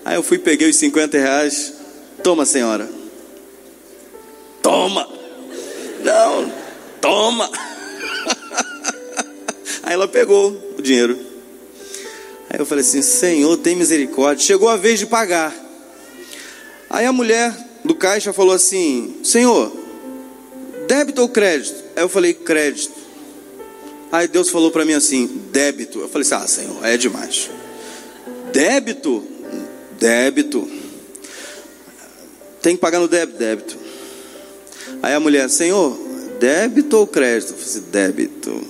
Aí eu fui, peguei os 50 reais. Toma, senhora. Toma. Não, toma. Aí ela pegou o dinheiro. Aí eu falei assim: Senhor, tem misericórdia. Chegou a vez de pagar. Aí a mulher do caixa falou assim: Senhor, débito ou crédito? Aí eu falei: crédito. Aí Deus falou para mim assim: débito. Eu falei assim: ah, Senhor, é demais. Débito? Débito. Tem que pagar no débito? Débito. Aí a mulher: Senhor, débito ou crédito? Eu falei assim: débito.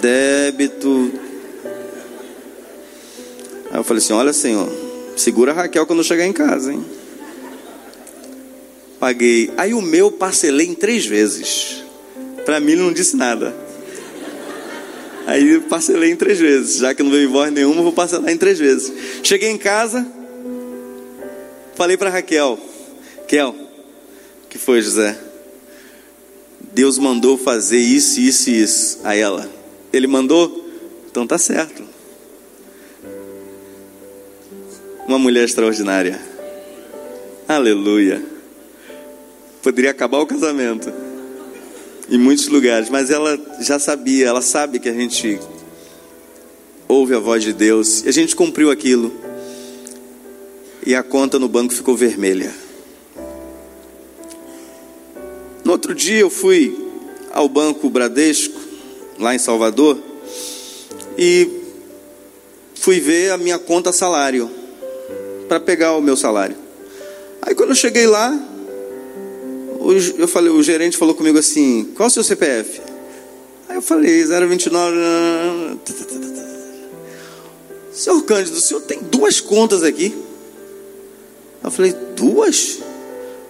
Débito. Aí eu falei assim: Olha, Senhor, segura a Raquel quando eu chegar em casa, hein? Paguei. Aí o meu parcelei em três vezes. Para mim não disse nada. Aí parcelei em três vezes. Já que não veio voz nenhuma, vou parcelar em três vezes. Cheguei em casa, falei para Raquel: Kel, que foi, José? Deus mandou fazer isso, isso e isso. A ela: Ele mandou? Então tá certo. Uma mulher extraordinária. Aleluia. Poderia acabar o casamento em muitos lugares, mas ela já sabia, ela sabe que a gente ouve a voz de Deus e a gente cumpriu aquilo. E a conta no banco ficou vermelha. No outro dia eu fui ao Banco Bradesco, lá em Salvador, e fui ver a minha conta salário, para pegar o meu salário. Aí quando eu cheguei lá, eu falei, o gerente falou comigo assim: qual é o seu CPF? Aí eu falei, 029. Senhor Cândido, o senhor tem duas contas aqui? Eu falei, duas?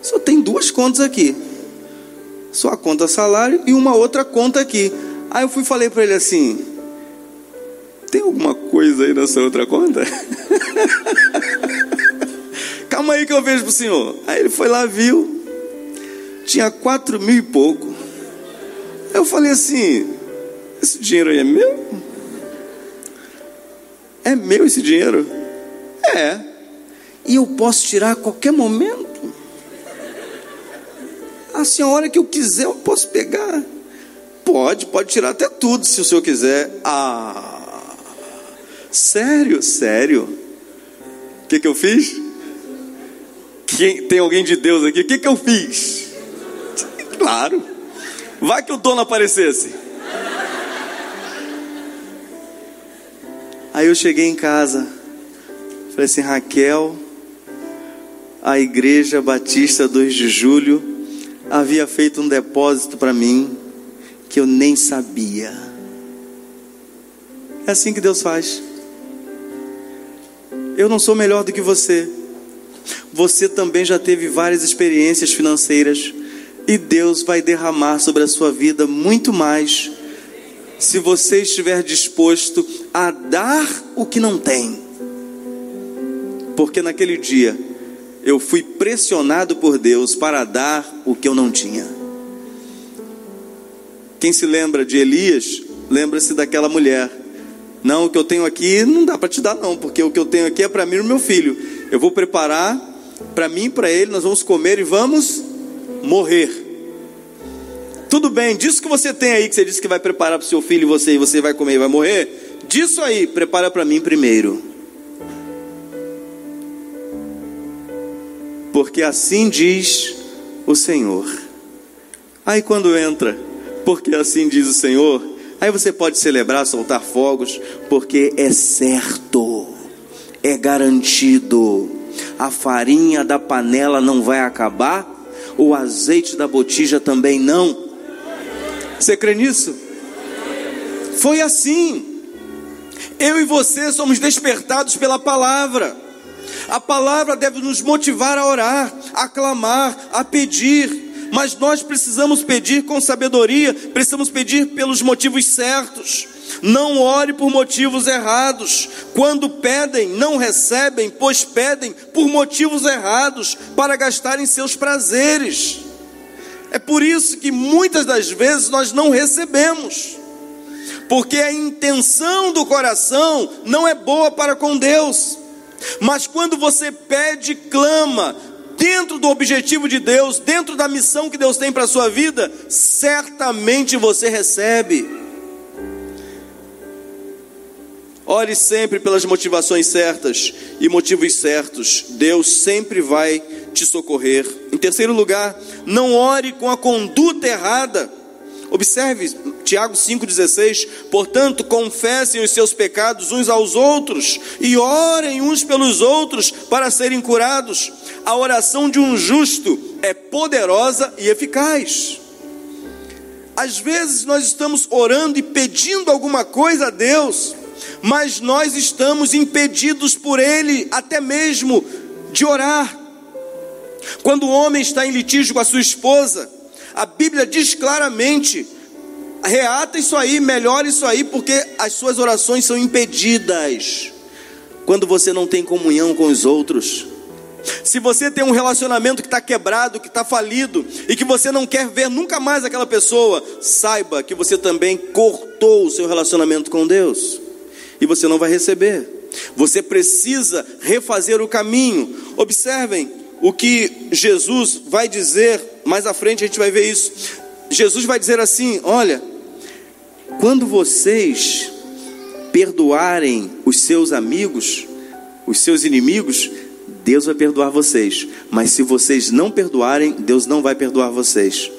O senhor tem duas contas aqui. Sua conta salário e uma outra conta aqui. Aí eu fui falei para ele assim: tem alguma coisa aí nessa outra conta? Calma aí que eu vejo pro senhor. Aí ele foi lá, viu tinha quatro mil e pouco. Eu falei assim: esse dinheiro aí é meu? É meu esse dinheiro? É. E eu posso tirar a qualquer momento? Assim, a hora que eu quiser, eu posso pegar. Pode, pode tirar até tudo se o senhor quiser. Ah, sério, sério. O que, que eu fiz? Quem, tem alguém de Deus aqui? O que, que eu fiz? Claro. Vai que o dono aparecesse. Aí eu cheguei em casa. Falei assim, Raquel, a igreja Batista 2 de Julho havia feito um depósito para mim que eu nem sabia. É assim que Deus faz. Eu não sou melhor do que você. Você também já teve várias experiências financeiras e Deus vai derramar sobre a sua vida muito mais, se você estiver disposto a dar o que não tem. Porque naquele dia eu fui pressionado por Deus para dar o que eu não tinha. Quem se lembra de Elias, lembra-se daquela mulher. Não, o que eu tenho aqui não dá para te dar, não, porque o que eu tenho aqui é para mim e meu filho. Eu vou preparar para mim e para ele, nós vamos comer e vamos morrer. Tudo bem, disso que você tem aí, que você disse que vai preparar para o seu filho e você, e você vai comer e vai morrer, disso aí, prepara para mim primeiro. Porque assim diz o Senhor. Aí quando entra, porque assim diz o Senhor, aí você pode celebrar, soltar fogos, porque é certo, garantido. A farinha da panela não vai acabar o azeite da botija também não. Você crê nisso? Foi assim. Eu e você somos despertados pela palavra. A palavra deve nos motivar a orar, a clamar, a pedir. Mas nós precisamos pedir com sabedoria, precisamos pedir pelos motivos certos. Não ore por motivos errados. Quando pedem, não recebem, pois pedem por motivos errados, para gastarem seus prazeres. É por isso que muitas das vezes nós não recebemos, porque a intenção do coração não é boa para com Deus. Mas quando você pede, clama, dentro do objetivo de Deus, dentro da missão que Deus tem para a sua vida, certamente você recebe. Ore sempre pelas motivações certas e motivos certos. Deus sempre vai te socorrer. Em terceiro lugar, não ore com a conduta errada. Observe Tiago 5,16: Portanto, confessem os seus pecados uns aos outros e orem uns pelos outros para serem curados. A oração de um justo é poderosa e eficaz. Às vezes nós estamos orando e pedindo alguma coisa a Deus, mas nós estamos impedidos por Ele até mesmo de orar. Quando o homem está em litígio com a sua esposa, a Bíblia diz claramente: reata isso aí, melhora isso aí, porque as suas orações são impedidas quando você não tem comunhão com os outros. Se você tem um relacionamento que está quebrado, que está falido e que você não quer ver nunca mais aquela pessoa, saiba que você também cortou o seu relacionamento com Deus e você não vai receber. Você precisa refazer o caminho. Observem o que Jesus vai dizer mais à frente, a gente vai ver isso. Jesus vai dizer assim: Olha, quando vocês perdoarem os seus amigos, os seus inimigos, Deus vai perdoar vocês. Mas se vocês não perdoarem, Deus não vai perdoar vocês.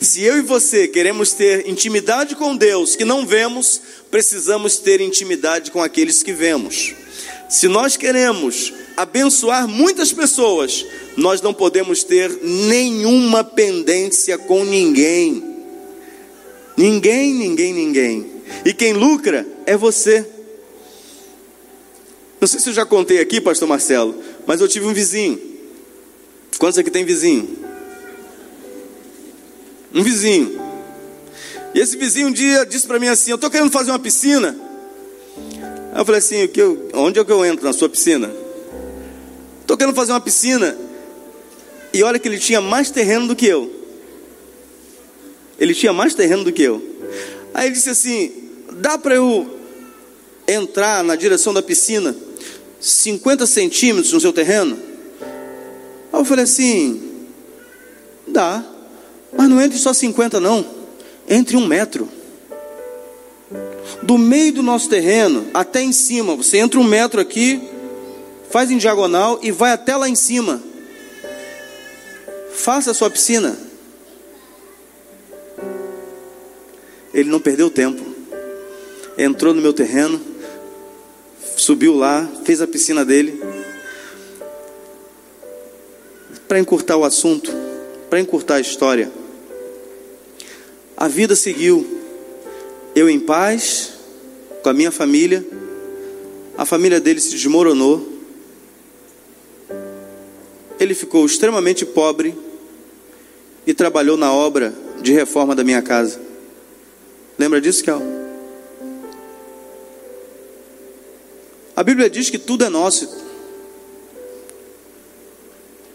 Se eu e você queremos ter intimidade com Deus que não vemos, precisamos ter intimidade com aqueles que vemos. Se nós queremos abençoar muitas pessoas, nós não podemos ter nenhuma pendência com ninguém. Ninguém, ninguém, ninguém. E quem lucra é você. Não sei se eu já contei aqui, pastor Marcelo, mas eu tive um vizinho. Quantos aqui tem vizinho? Um vizinho. E esse vizinho um dia disse para mim assim: Eu estou querendo fazer uma piscina. Aí eu falei assim: o que eu, Onde é que eu entro na sua piscina? Estou querendo fazer uma piscina. E olha que ele tinha mais terreno do que eu. Ele tinha mais terreno do que eu. Aí ele disse assim: Dá para eu entrar na direção da piscina 50 centímetros no seu terreno? Aí eu falei assim: Dá. Mas não entre só 50, não. Entre um metro. Do meio do nosso terreno até em cima. Você entra um metro aqui, faz em diagonal e vai até lá em cima. Faça a sua piscina. Ele não perdeu tempo. Entrou no meu terreno, subiu lá, fez a piscina dele. Para encurtar o assunto, para encurtar a história. A vida seguiu. Eu em paz, com a minha família. A família dele se desmoronou. Ele ficou extremamente pobre e trabalhou na obra de reforma da minha casa. Lembra disso, Kel? A Bíblia diz que tudo é nosso.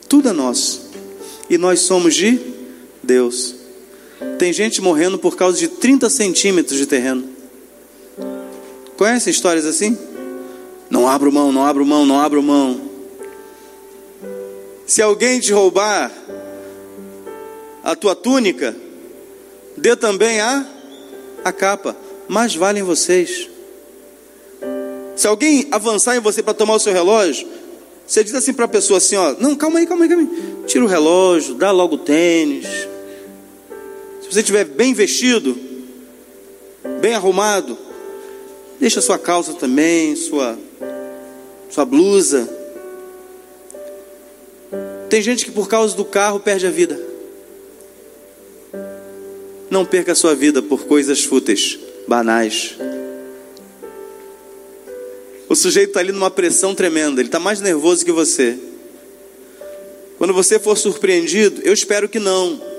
Tudo é nosso. E nós somos de Deus. Tem gente morrendo por causa de 30 centímetros de terreno. Conhece histórias assim? Não abro mão, não abro mão, não abro mão. Se alguém te roubar a tua túnica, dê também a, a capa. Mais valem vocês. Se alguém avançar em você para tomar o seu relógio, você diz assim para a pessoa assim, ó, não, calma aí, calma aí, calma aí. Tira o relógio, dá logo o tênis, você estiver bem vestido, bem arrumado, deixa sua calça também, sua, sua blusa. Tem gente que por causa do carro perde a vida. Não perca a sua vida por coisas fúteis, banais. O sujeito está ali numa pressão tremenda, ele está mais nervoso que você. Quando você for surpreendido, eu espero que não.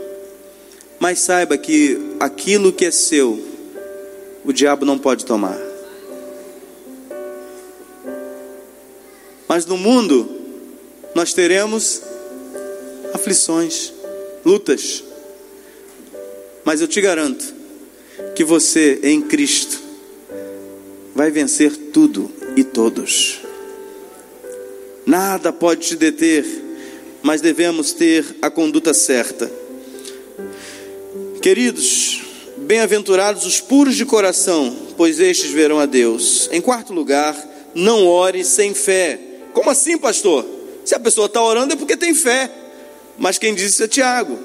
Mas saiba que aquilo que é seu, o diabo não pode tomar. Mas no mundo, nós teremos aflições, lutas. Mas eu te garanto que você em Cristo vai vencer tudo e todos. Nada pode te deter, mas devemos ter a conduta certa. Queridos, bem-aventurados os puros de coração, pois estes verão a Deus. Em quarto lugar, não ore sem fé. Como assim, pastor? Se a pessoa está orando é porque tem fé. Mas quem disse isso é Tiago.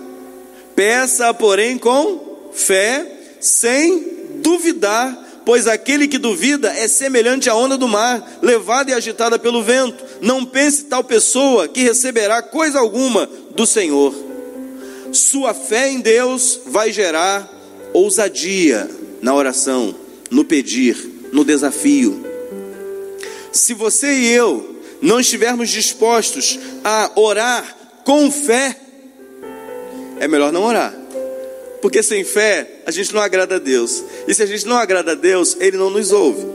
Peça, porém, com fé, sem duvidar, pois aquele que duvida é semelhante à onda do mar, levada e agitada pelo vento. Não pense tal pessoa que receberá coisa alguma do Senhor. Sua fé em Deus vai gerar ousadia na oração, no pedir, no desafio. Se você e eu não estivermos dispostos a orar com fé, é melhor não orar. Porque sem fé a gente não agrada a Deus. E se a gente não agrada a Deus, Ele não nos ouve.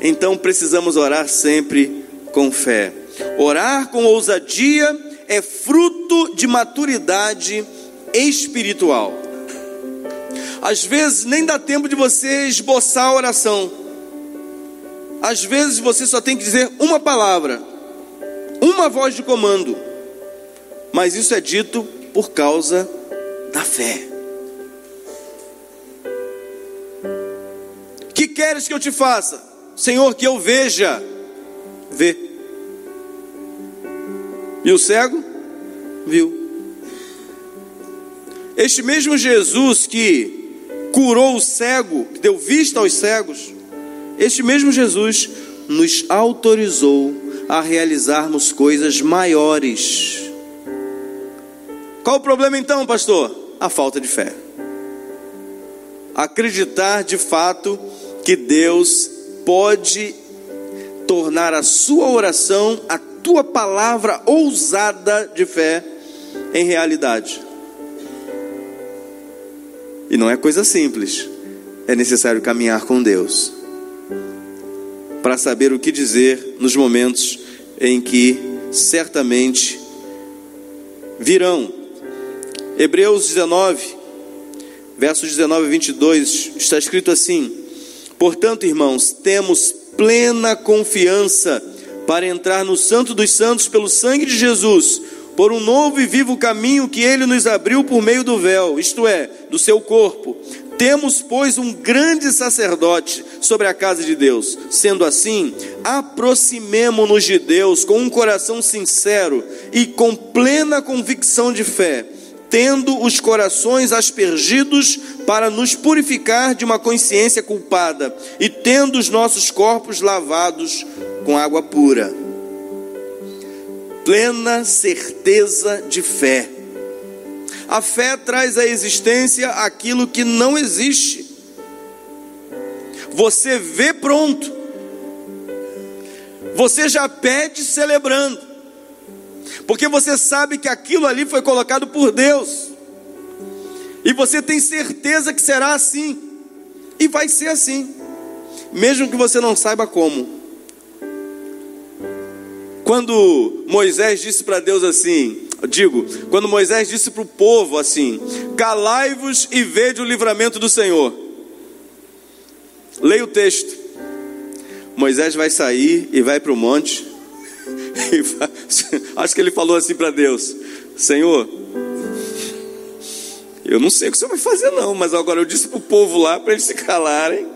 Então precisamos orar sempre com fé. Orar com ousadia é fruto de maturidade espiritual. Às vezes nem dá tempo de você esboçar a oração. Às vezes você só tem que dizer uma palavra, uma voz de comando. Mas isso é dito por causa da fé. Que queres que eu te faça? Senhor, que eu veja. Vê. E o cego? Viu. Este mesmo Jesus que curou o cego, que deu vista aos cegos, este mesmo Jesus nos autorizou a realizarmos coisas maiores. Qual o problema então, pastor? A falta de fé. Acreditar de fato que Deus pode tornar a sua oração, a tua palavra ousada de fé, em realidade. E não é coisa simples. É necessário caminhar com Deus para saber o que dizer nos momentos em que certamente virão. Hebreus 19, versos 19 e 22, está escrito assim: Portanto, irmãos, temos plena confiança para entrar no Santo dos Santos pelo sangue de Jesus por um novo e vivo caminho que ele nos abriu por meio do véu, isto é, do seu corpo. Temos, pois, um grande sacerdote sobre a casa de Deus. Sendo assim, aproximemo-nos de Deus com um coração sincero e com plena convicção de fé, tendo os corações aspergidos para nos purificar de uma consciência culpada e tendo os nossos corpos lavados com água pura plena certeza de fé. A fé traz à existência aquilo que não existe. Você vê pronto. Você já pede celebrando. Porque você sabe que aquilo ali foi colocado por Deus. E você tem certeza que será assim. E vai ser assim. Mesmo que você não saiba como. Quando Moisés disse para Deus assim, digo, quando Moisés disse para o povo assim: Calai-vos e vede o livramento do Senhor. Leia o texto. Moisés vai sair e vai para o monte. Vai, acho que ele falou assim para Deus: Senhor, eu não sei o que você vai fazer, não, mas agora eu disse para o povo lá para eles se calarem.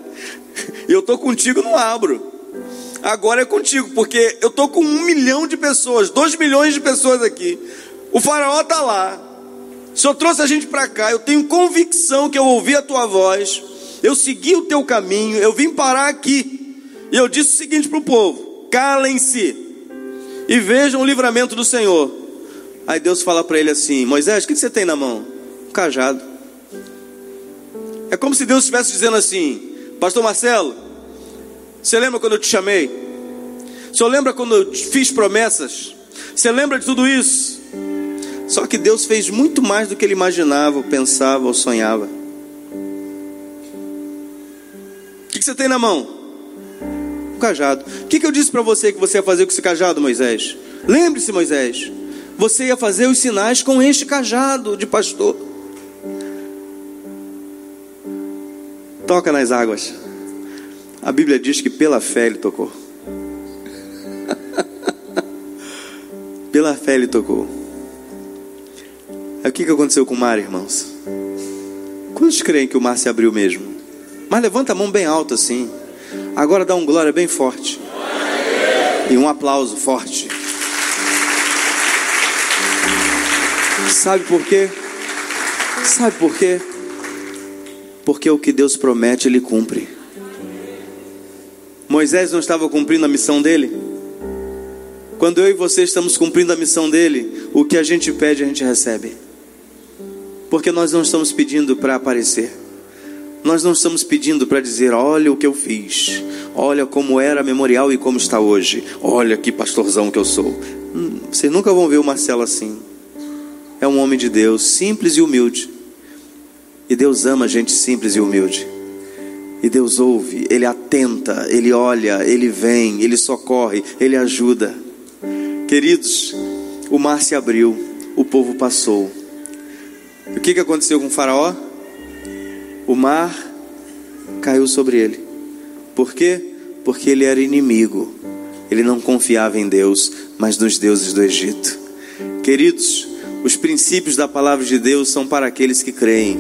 E eu estou contigo, não abro agora é contigo, porque eu estou com um milhão de pessoas, dois milhões de pessoas aqui. O faraó está lá. O Senhor trouxe a gente para cá. Eu tenho convicção que eu ouvi a tua voz. Eu segui o teu caminho. Eu vim parar aqui. E eu disse o seguinte para o povo: calem-se e vejam o livramento do Senhor. Aí Deus fala para ele assim: Moisés, o que você tem na mão? Um cajado. É como se Deus estivesse dizendo assim: Pastor Marcelo, você lembra quando eu te chamei? Você lembra quando eu fiz promessas? Você lembra de tudo isso? Só que Deus fez muito mais do que ele imaginava, ou pensava, ou sonhava. O que você tem na mão? Um cajado. O que eu disse para você que você ia fazer com esse cajado, Moisés? Lembre-se, Moisés. Você ia fazer os sinais com este cajado de pastor. toca nas águas. A Bíblia diz que pela fé ele tocou. pela fé ele tocou. Aí o que, que aconteceu com o mar, irmãos? Quantos creem que o mar se abriu mesmo? Mas levanta a mão bem alta assim. Agora dá um glória bem forte. E um aplauso forte. Sabe por quê? Sabe por quê? Porque o que Deus promete, Ele cumpre. Moisés não estava cumprindo a missão dele? Quando eu e você estamos cumprindo a missão dele, o que a gente pede, a gente recebe. Porque nós não estamos pedindo para aparecer. Nós não estamos pedindo para dizer, olha o que eu fiz, olha como era memorial e como está hoje, olha que pastorzão que eu sou. Hum, vocês nunca vão ver o Marcelo assim. É um homem de Deus, simples e humilde. E Deus ama gente simples e humilde. E Deus ouve, Ele atenta, Ele olha, Ele vem, Ele socorre, Ele ajuda. Queridos, o mar se abriu, o povo passou. O que, que aconteceu com o Faraó? O mar caiu sobre ele. Por quê? Porque ele era inimigo. Ele não confiava em Deus, mas nos deuses do Egito. Queridos, os princípios da palavra de Deus são para aqueles que creem,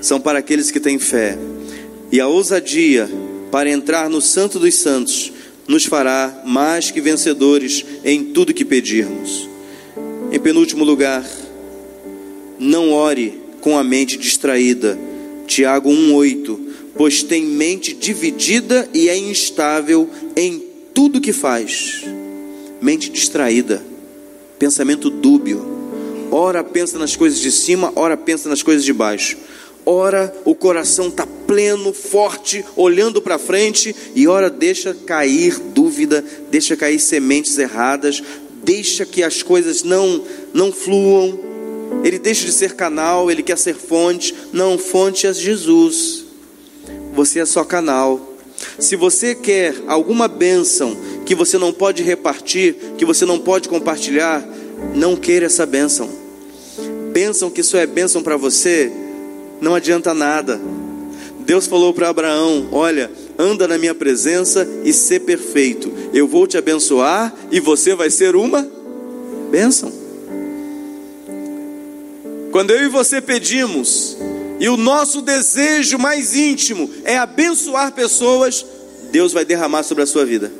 são para aqueles que têm fé. E a ousadia para entrar no Santo dos Santos nos fará mais que vencedores em tudo que pedirmos. Em penúltimo lugar, não ore com a mente distraída Tiago 1,8: Pois tem mente dividida e é instável em tudo que faz. Mente distraída, pensamento dúbio. Ora pensa nas coisas de cima, ora pensa nas coisas de baixo. Ora o coração está pleno, forte, olhando para frente, e ora deixa cair dúvida, deixa cair sementes erradas, deixa que as coisas não não fluam, ele deixa de ser canal, ele quer ser fonte. Não, fonte é Jesus. Você é só canal. Se você quer alguma bênção que você não pode repartir, que você não pode compartilhar, não queira essa bênção. Bênção que só é bênção para você, não adianta nada. Deus falou para Abraão: Olha, anda na minha presença e ser perfeito. Eu vou te abençoar e você vai ser uma bênção. Quando eu e você pedimos, e o nosso desejo mais íntimo é abençoar pessoas, Deus vai derramar sobre a sua vida.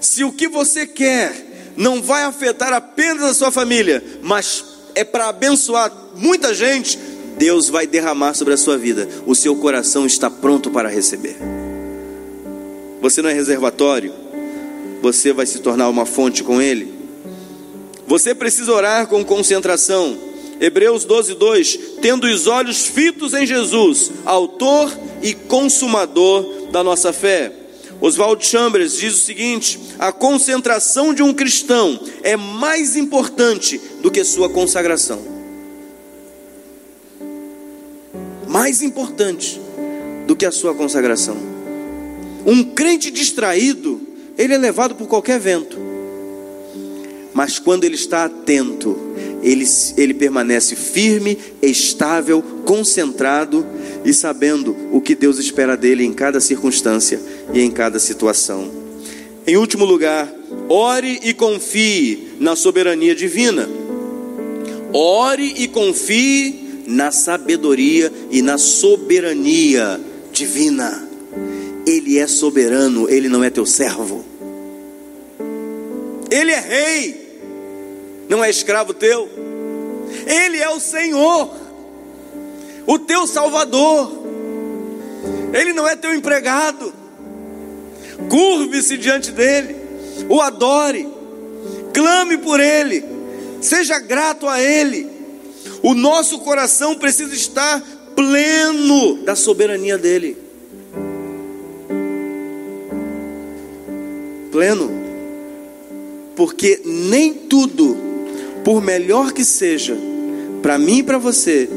Se o que você quer não vai afetar apenas a sua família, mas é para abençoar muita gente, Deus vai derramar sobre a sua vida. O seu coração está pronto para receber. Você não é reservatório, você vai se tornar uma fonte com Ele. Você precisa orar com concentração. Hebreus 12, 2: Tendo os olhos fitos em Jesus, Autor e Consumador da nossa fé. Oswald Chambers diz o seguinte: a concentração de um cristão é mais importante do que sua consagração. Mais importante do que a sua consagração. Um crente distraído, ele é levado por qualquer vento mas quando ele está atento, ele, ele permanece firme, estável, concentrado e sabendo o que Deus espera dele em cada circunstância e em cada situação. Em último lugar, ore e confie na soberania divina. Ore e confie na sabedoria e na soberania divina. Ele é soberano, ele não é teu servo. Ele é rei não é escravo teu. Ele é o Senhor, o teu Salvador. Ele não é teu empregado. Curve-se diante dele, o adore, clame por ele, seja grato a ele. O nosso coração precisa estar pleno da soberania dele. Pleno, porque nem tudo por melhor que seja, para mim e para você,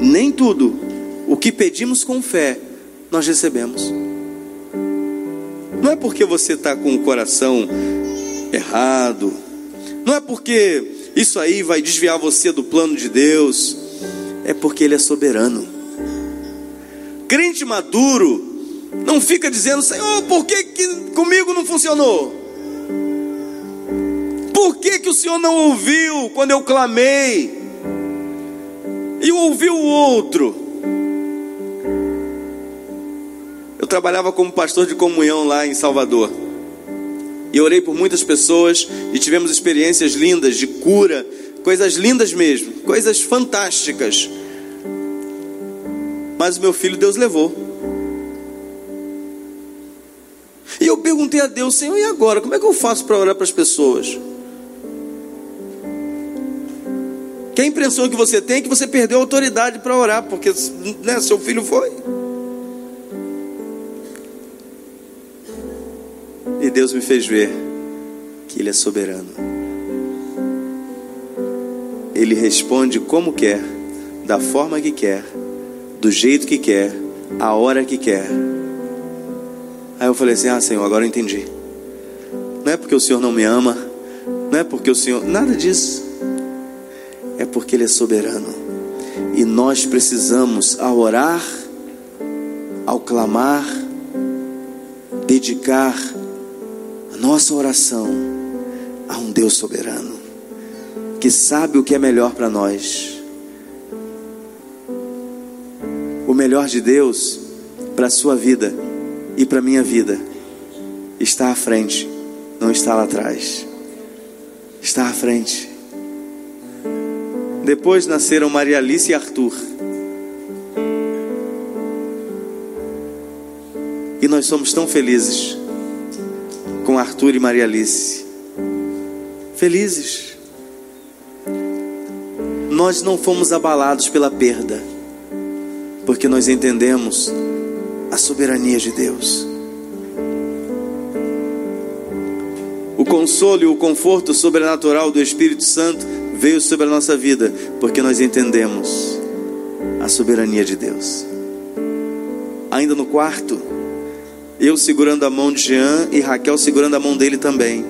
nem tudo o que pedimos com fé nós recebemos. Não é porque você está com o coração errado, não é porque isso aí vai desviar você do plano de Deus, é porque Ele é soberano. Crente maduro não fica dizendo, Senhor, por que, que comigo não funcionou? Por que, que o Senhor não ouviu quando eu clamei? E ouviu o outro? Eu trabalhava como pastor de comunhão lá em Salvador. E orei por muitas pessoas e tivemos experiências lindas de cura, coisas lindas mesmo, coisas fantásticas. Mas o meu filho Deus levou. E eu perguntei a Deus, Senhor, e agora? Como é que eu faço para orar para as pessoas? Que a impressão que você tem é que você perdeu a autoridade para orar, porque né, seu filho foi. E Deus me fez ver que Ele é soberano. Ele responde como quer, da forma que quer, do jeito que quer, a hora que quer. Aí eu falei assim: Ah, Senhor, agora eu entendi. Não é porque o Senhor não me ama, não é porque o Senhor. Nada disso. É porque Ele é soberano. E nós precisamos, ao orar, ao clamar, dedicar a nossa oração a um Deus soberano, que sabe o que é melhor para nós. O melhor de Deus para a sua vida e para a minha vida está à frente, não está lá atrás. Está à frente. Depois nasceram Maria Alice e Arthur. E nós somos tão felizes com Arthur e Maria Alice. Felizes. Nós não fomos abalados pela perda, porque nós entendemos a soberania de Deus. O consolo e o conforto sobrenatural do Espírito Santo veio sobre a nossa vida, porque nós entendemos a soberania de Deus. Ainda no quarto, eu segurando a mão de Jean e Raquel segurando a mão dele também.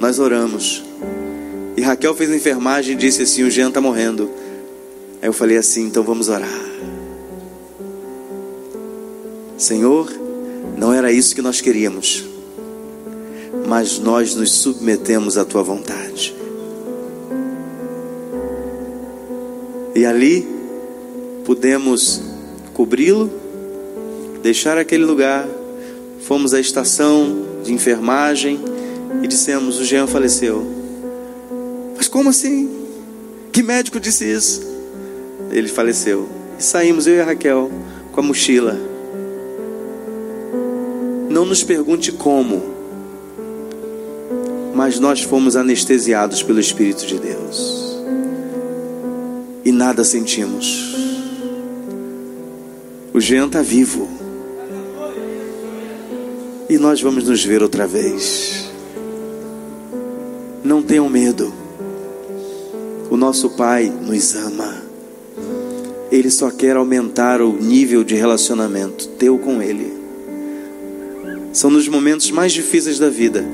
Nós oramos. E Raquel fez a enfermagem e disse assim: O Jean está morrendo. Aí eu falei assim: então vamos orar. Senhor, não era isso que nós queríamos, mas nós nos submetemos à tua vontade. E ali pudemos cobri-lo, deixar aquele lugar Fomos à estação de enfermagem e dissemos: o Jean faleceu. Mas como assim? Que médico disse isso? Ele faleceu. E saímos, eu e a Raquel, com a mochila. Não nos pergunte como, mas nós fomos anestesiados pelo Espírito de Deus. E nada sentimos. O Jean está vivo e nós vamos nos ver outra vez. Não tenham medo. O nosso Pai nos ama. Ele só quer aumentar o nível de relacionamento teu com Ele. São nos momentos mais difíceis da vida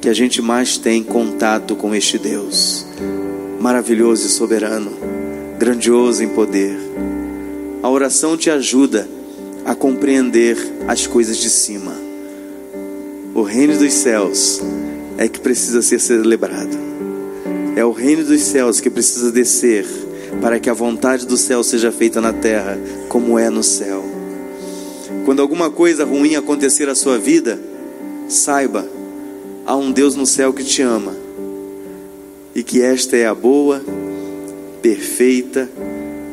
que a gente mais tem contato com este Deus, maravilhoso e soberano, grandioso em poder. A oração te ajuda a compreender as coisas de cima o reino dos céus é que precisa ser celebrado. É o reino dos céus que precisa descer para que a vontade do céu seja feita na terra como é no céu. Quando alguma coisa ruim acontecer à sua vida, saiba, há um Deus no céu que te ama e que esta é a boa, perfeita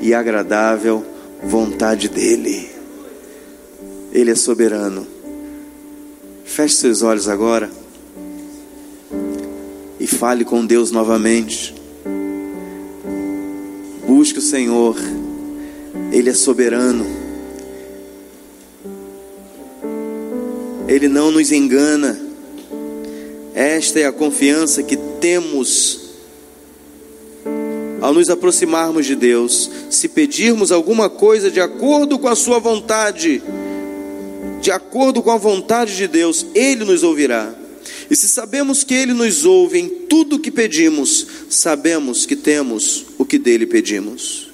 e agradável vontade dEle. Ele é soberano. Feche seus olhos agora e fale com Deus novamente. Busque o Senhor, Ele é soberano. Ele não nos engana. Esta é a confiança que temos ao nos aproximarmos de Deus. Se pedirmos alguma coisa de acordo com a Sua vontade, de acordo com a vontade de Deus, Ele nos ouvirá. E se sabemos que Ele nos ouve em tudo o que pedimos, sabemos que temos o que dele pedimos.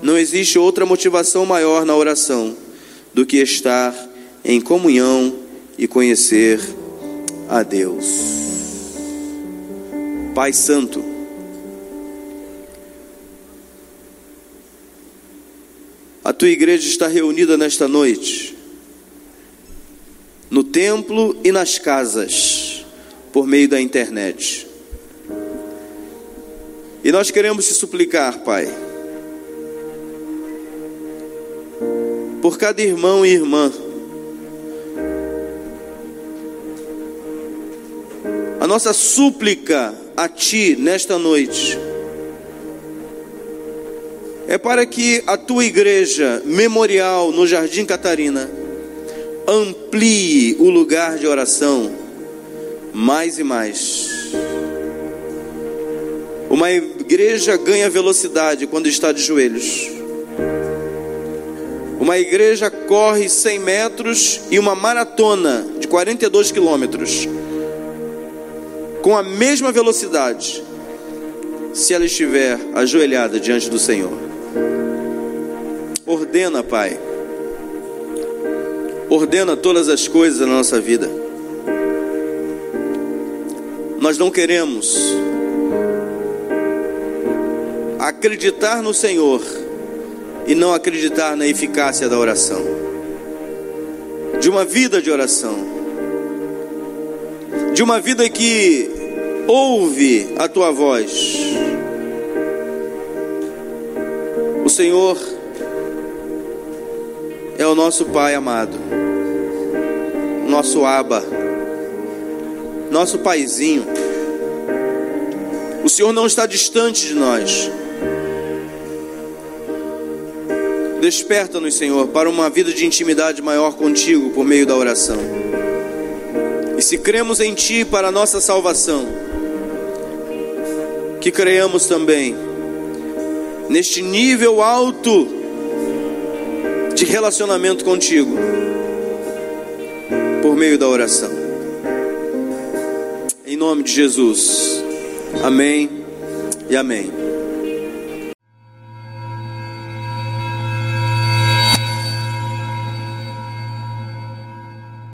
Não existe outra motivação maior na oração do que estar em comunhão e conhecer a Deus. Pai Santo, a tua igreja está reunida nesta noite, no templo e nas casas, por meio da internet. E nós queremos te suplicar, Pai, por cada irmão e irmã, a nossa súplica a Ti nesta noite é para que a tua igreja memorial no Jardim Catarina amplie o lugar de oração mais e mais. Uma igreja ganha velocidade quando está de joelhos. Uma igreja corre 100 metros e uma maratona de 42 quilômetros com a mesma velocidade se ela estiver ajoelhada diante do Senhor. Ordena, Pai. Ordena todas as coisas na nossa vida. Nós não queremos acreditar no Senhor e não acreditar na eficácia da oração, de uma vida de oração, de uma vida que ouve a tua voz. O Senhor é o nosso Pai amado, nosso Aba, nosso Paizinho. O Senhor não está distante de nós. Desperta-nos, Senhor, para uma vida de intimidade maior contigo por meio da oração. E se cremos em Ti para a nossa salvação, que creiamos também neste nível alto de relacionamento contigo por meio da oração. Em nome de Jesus. Amém e amém.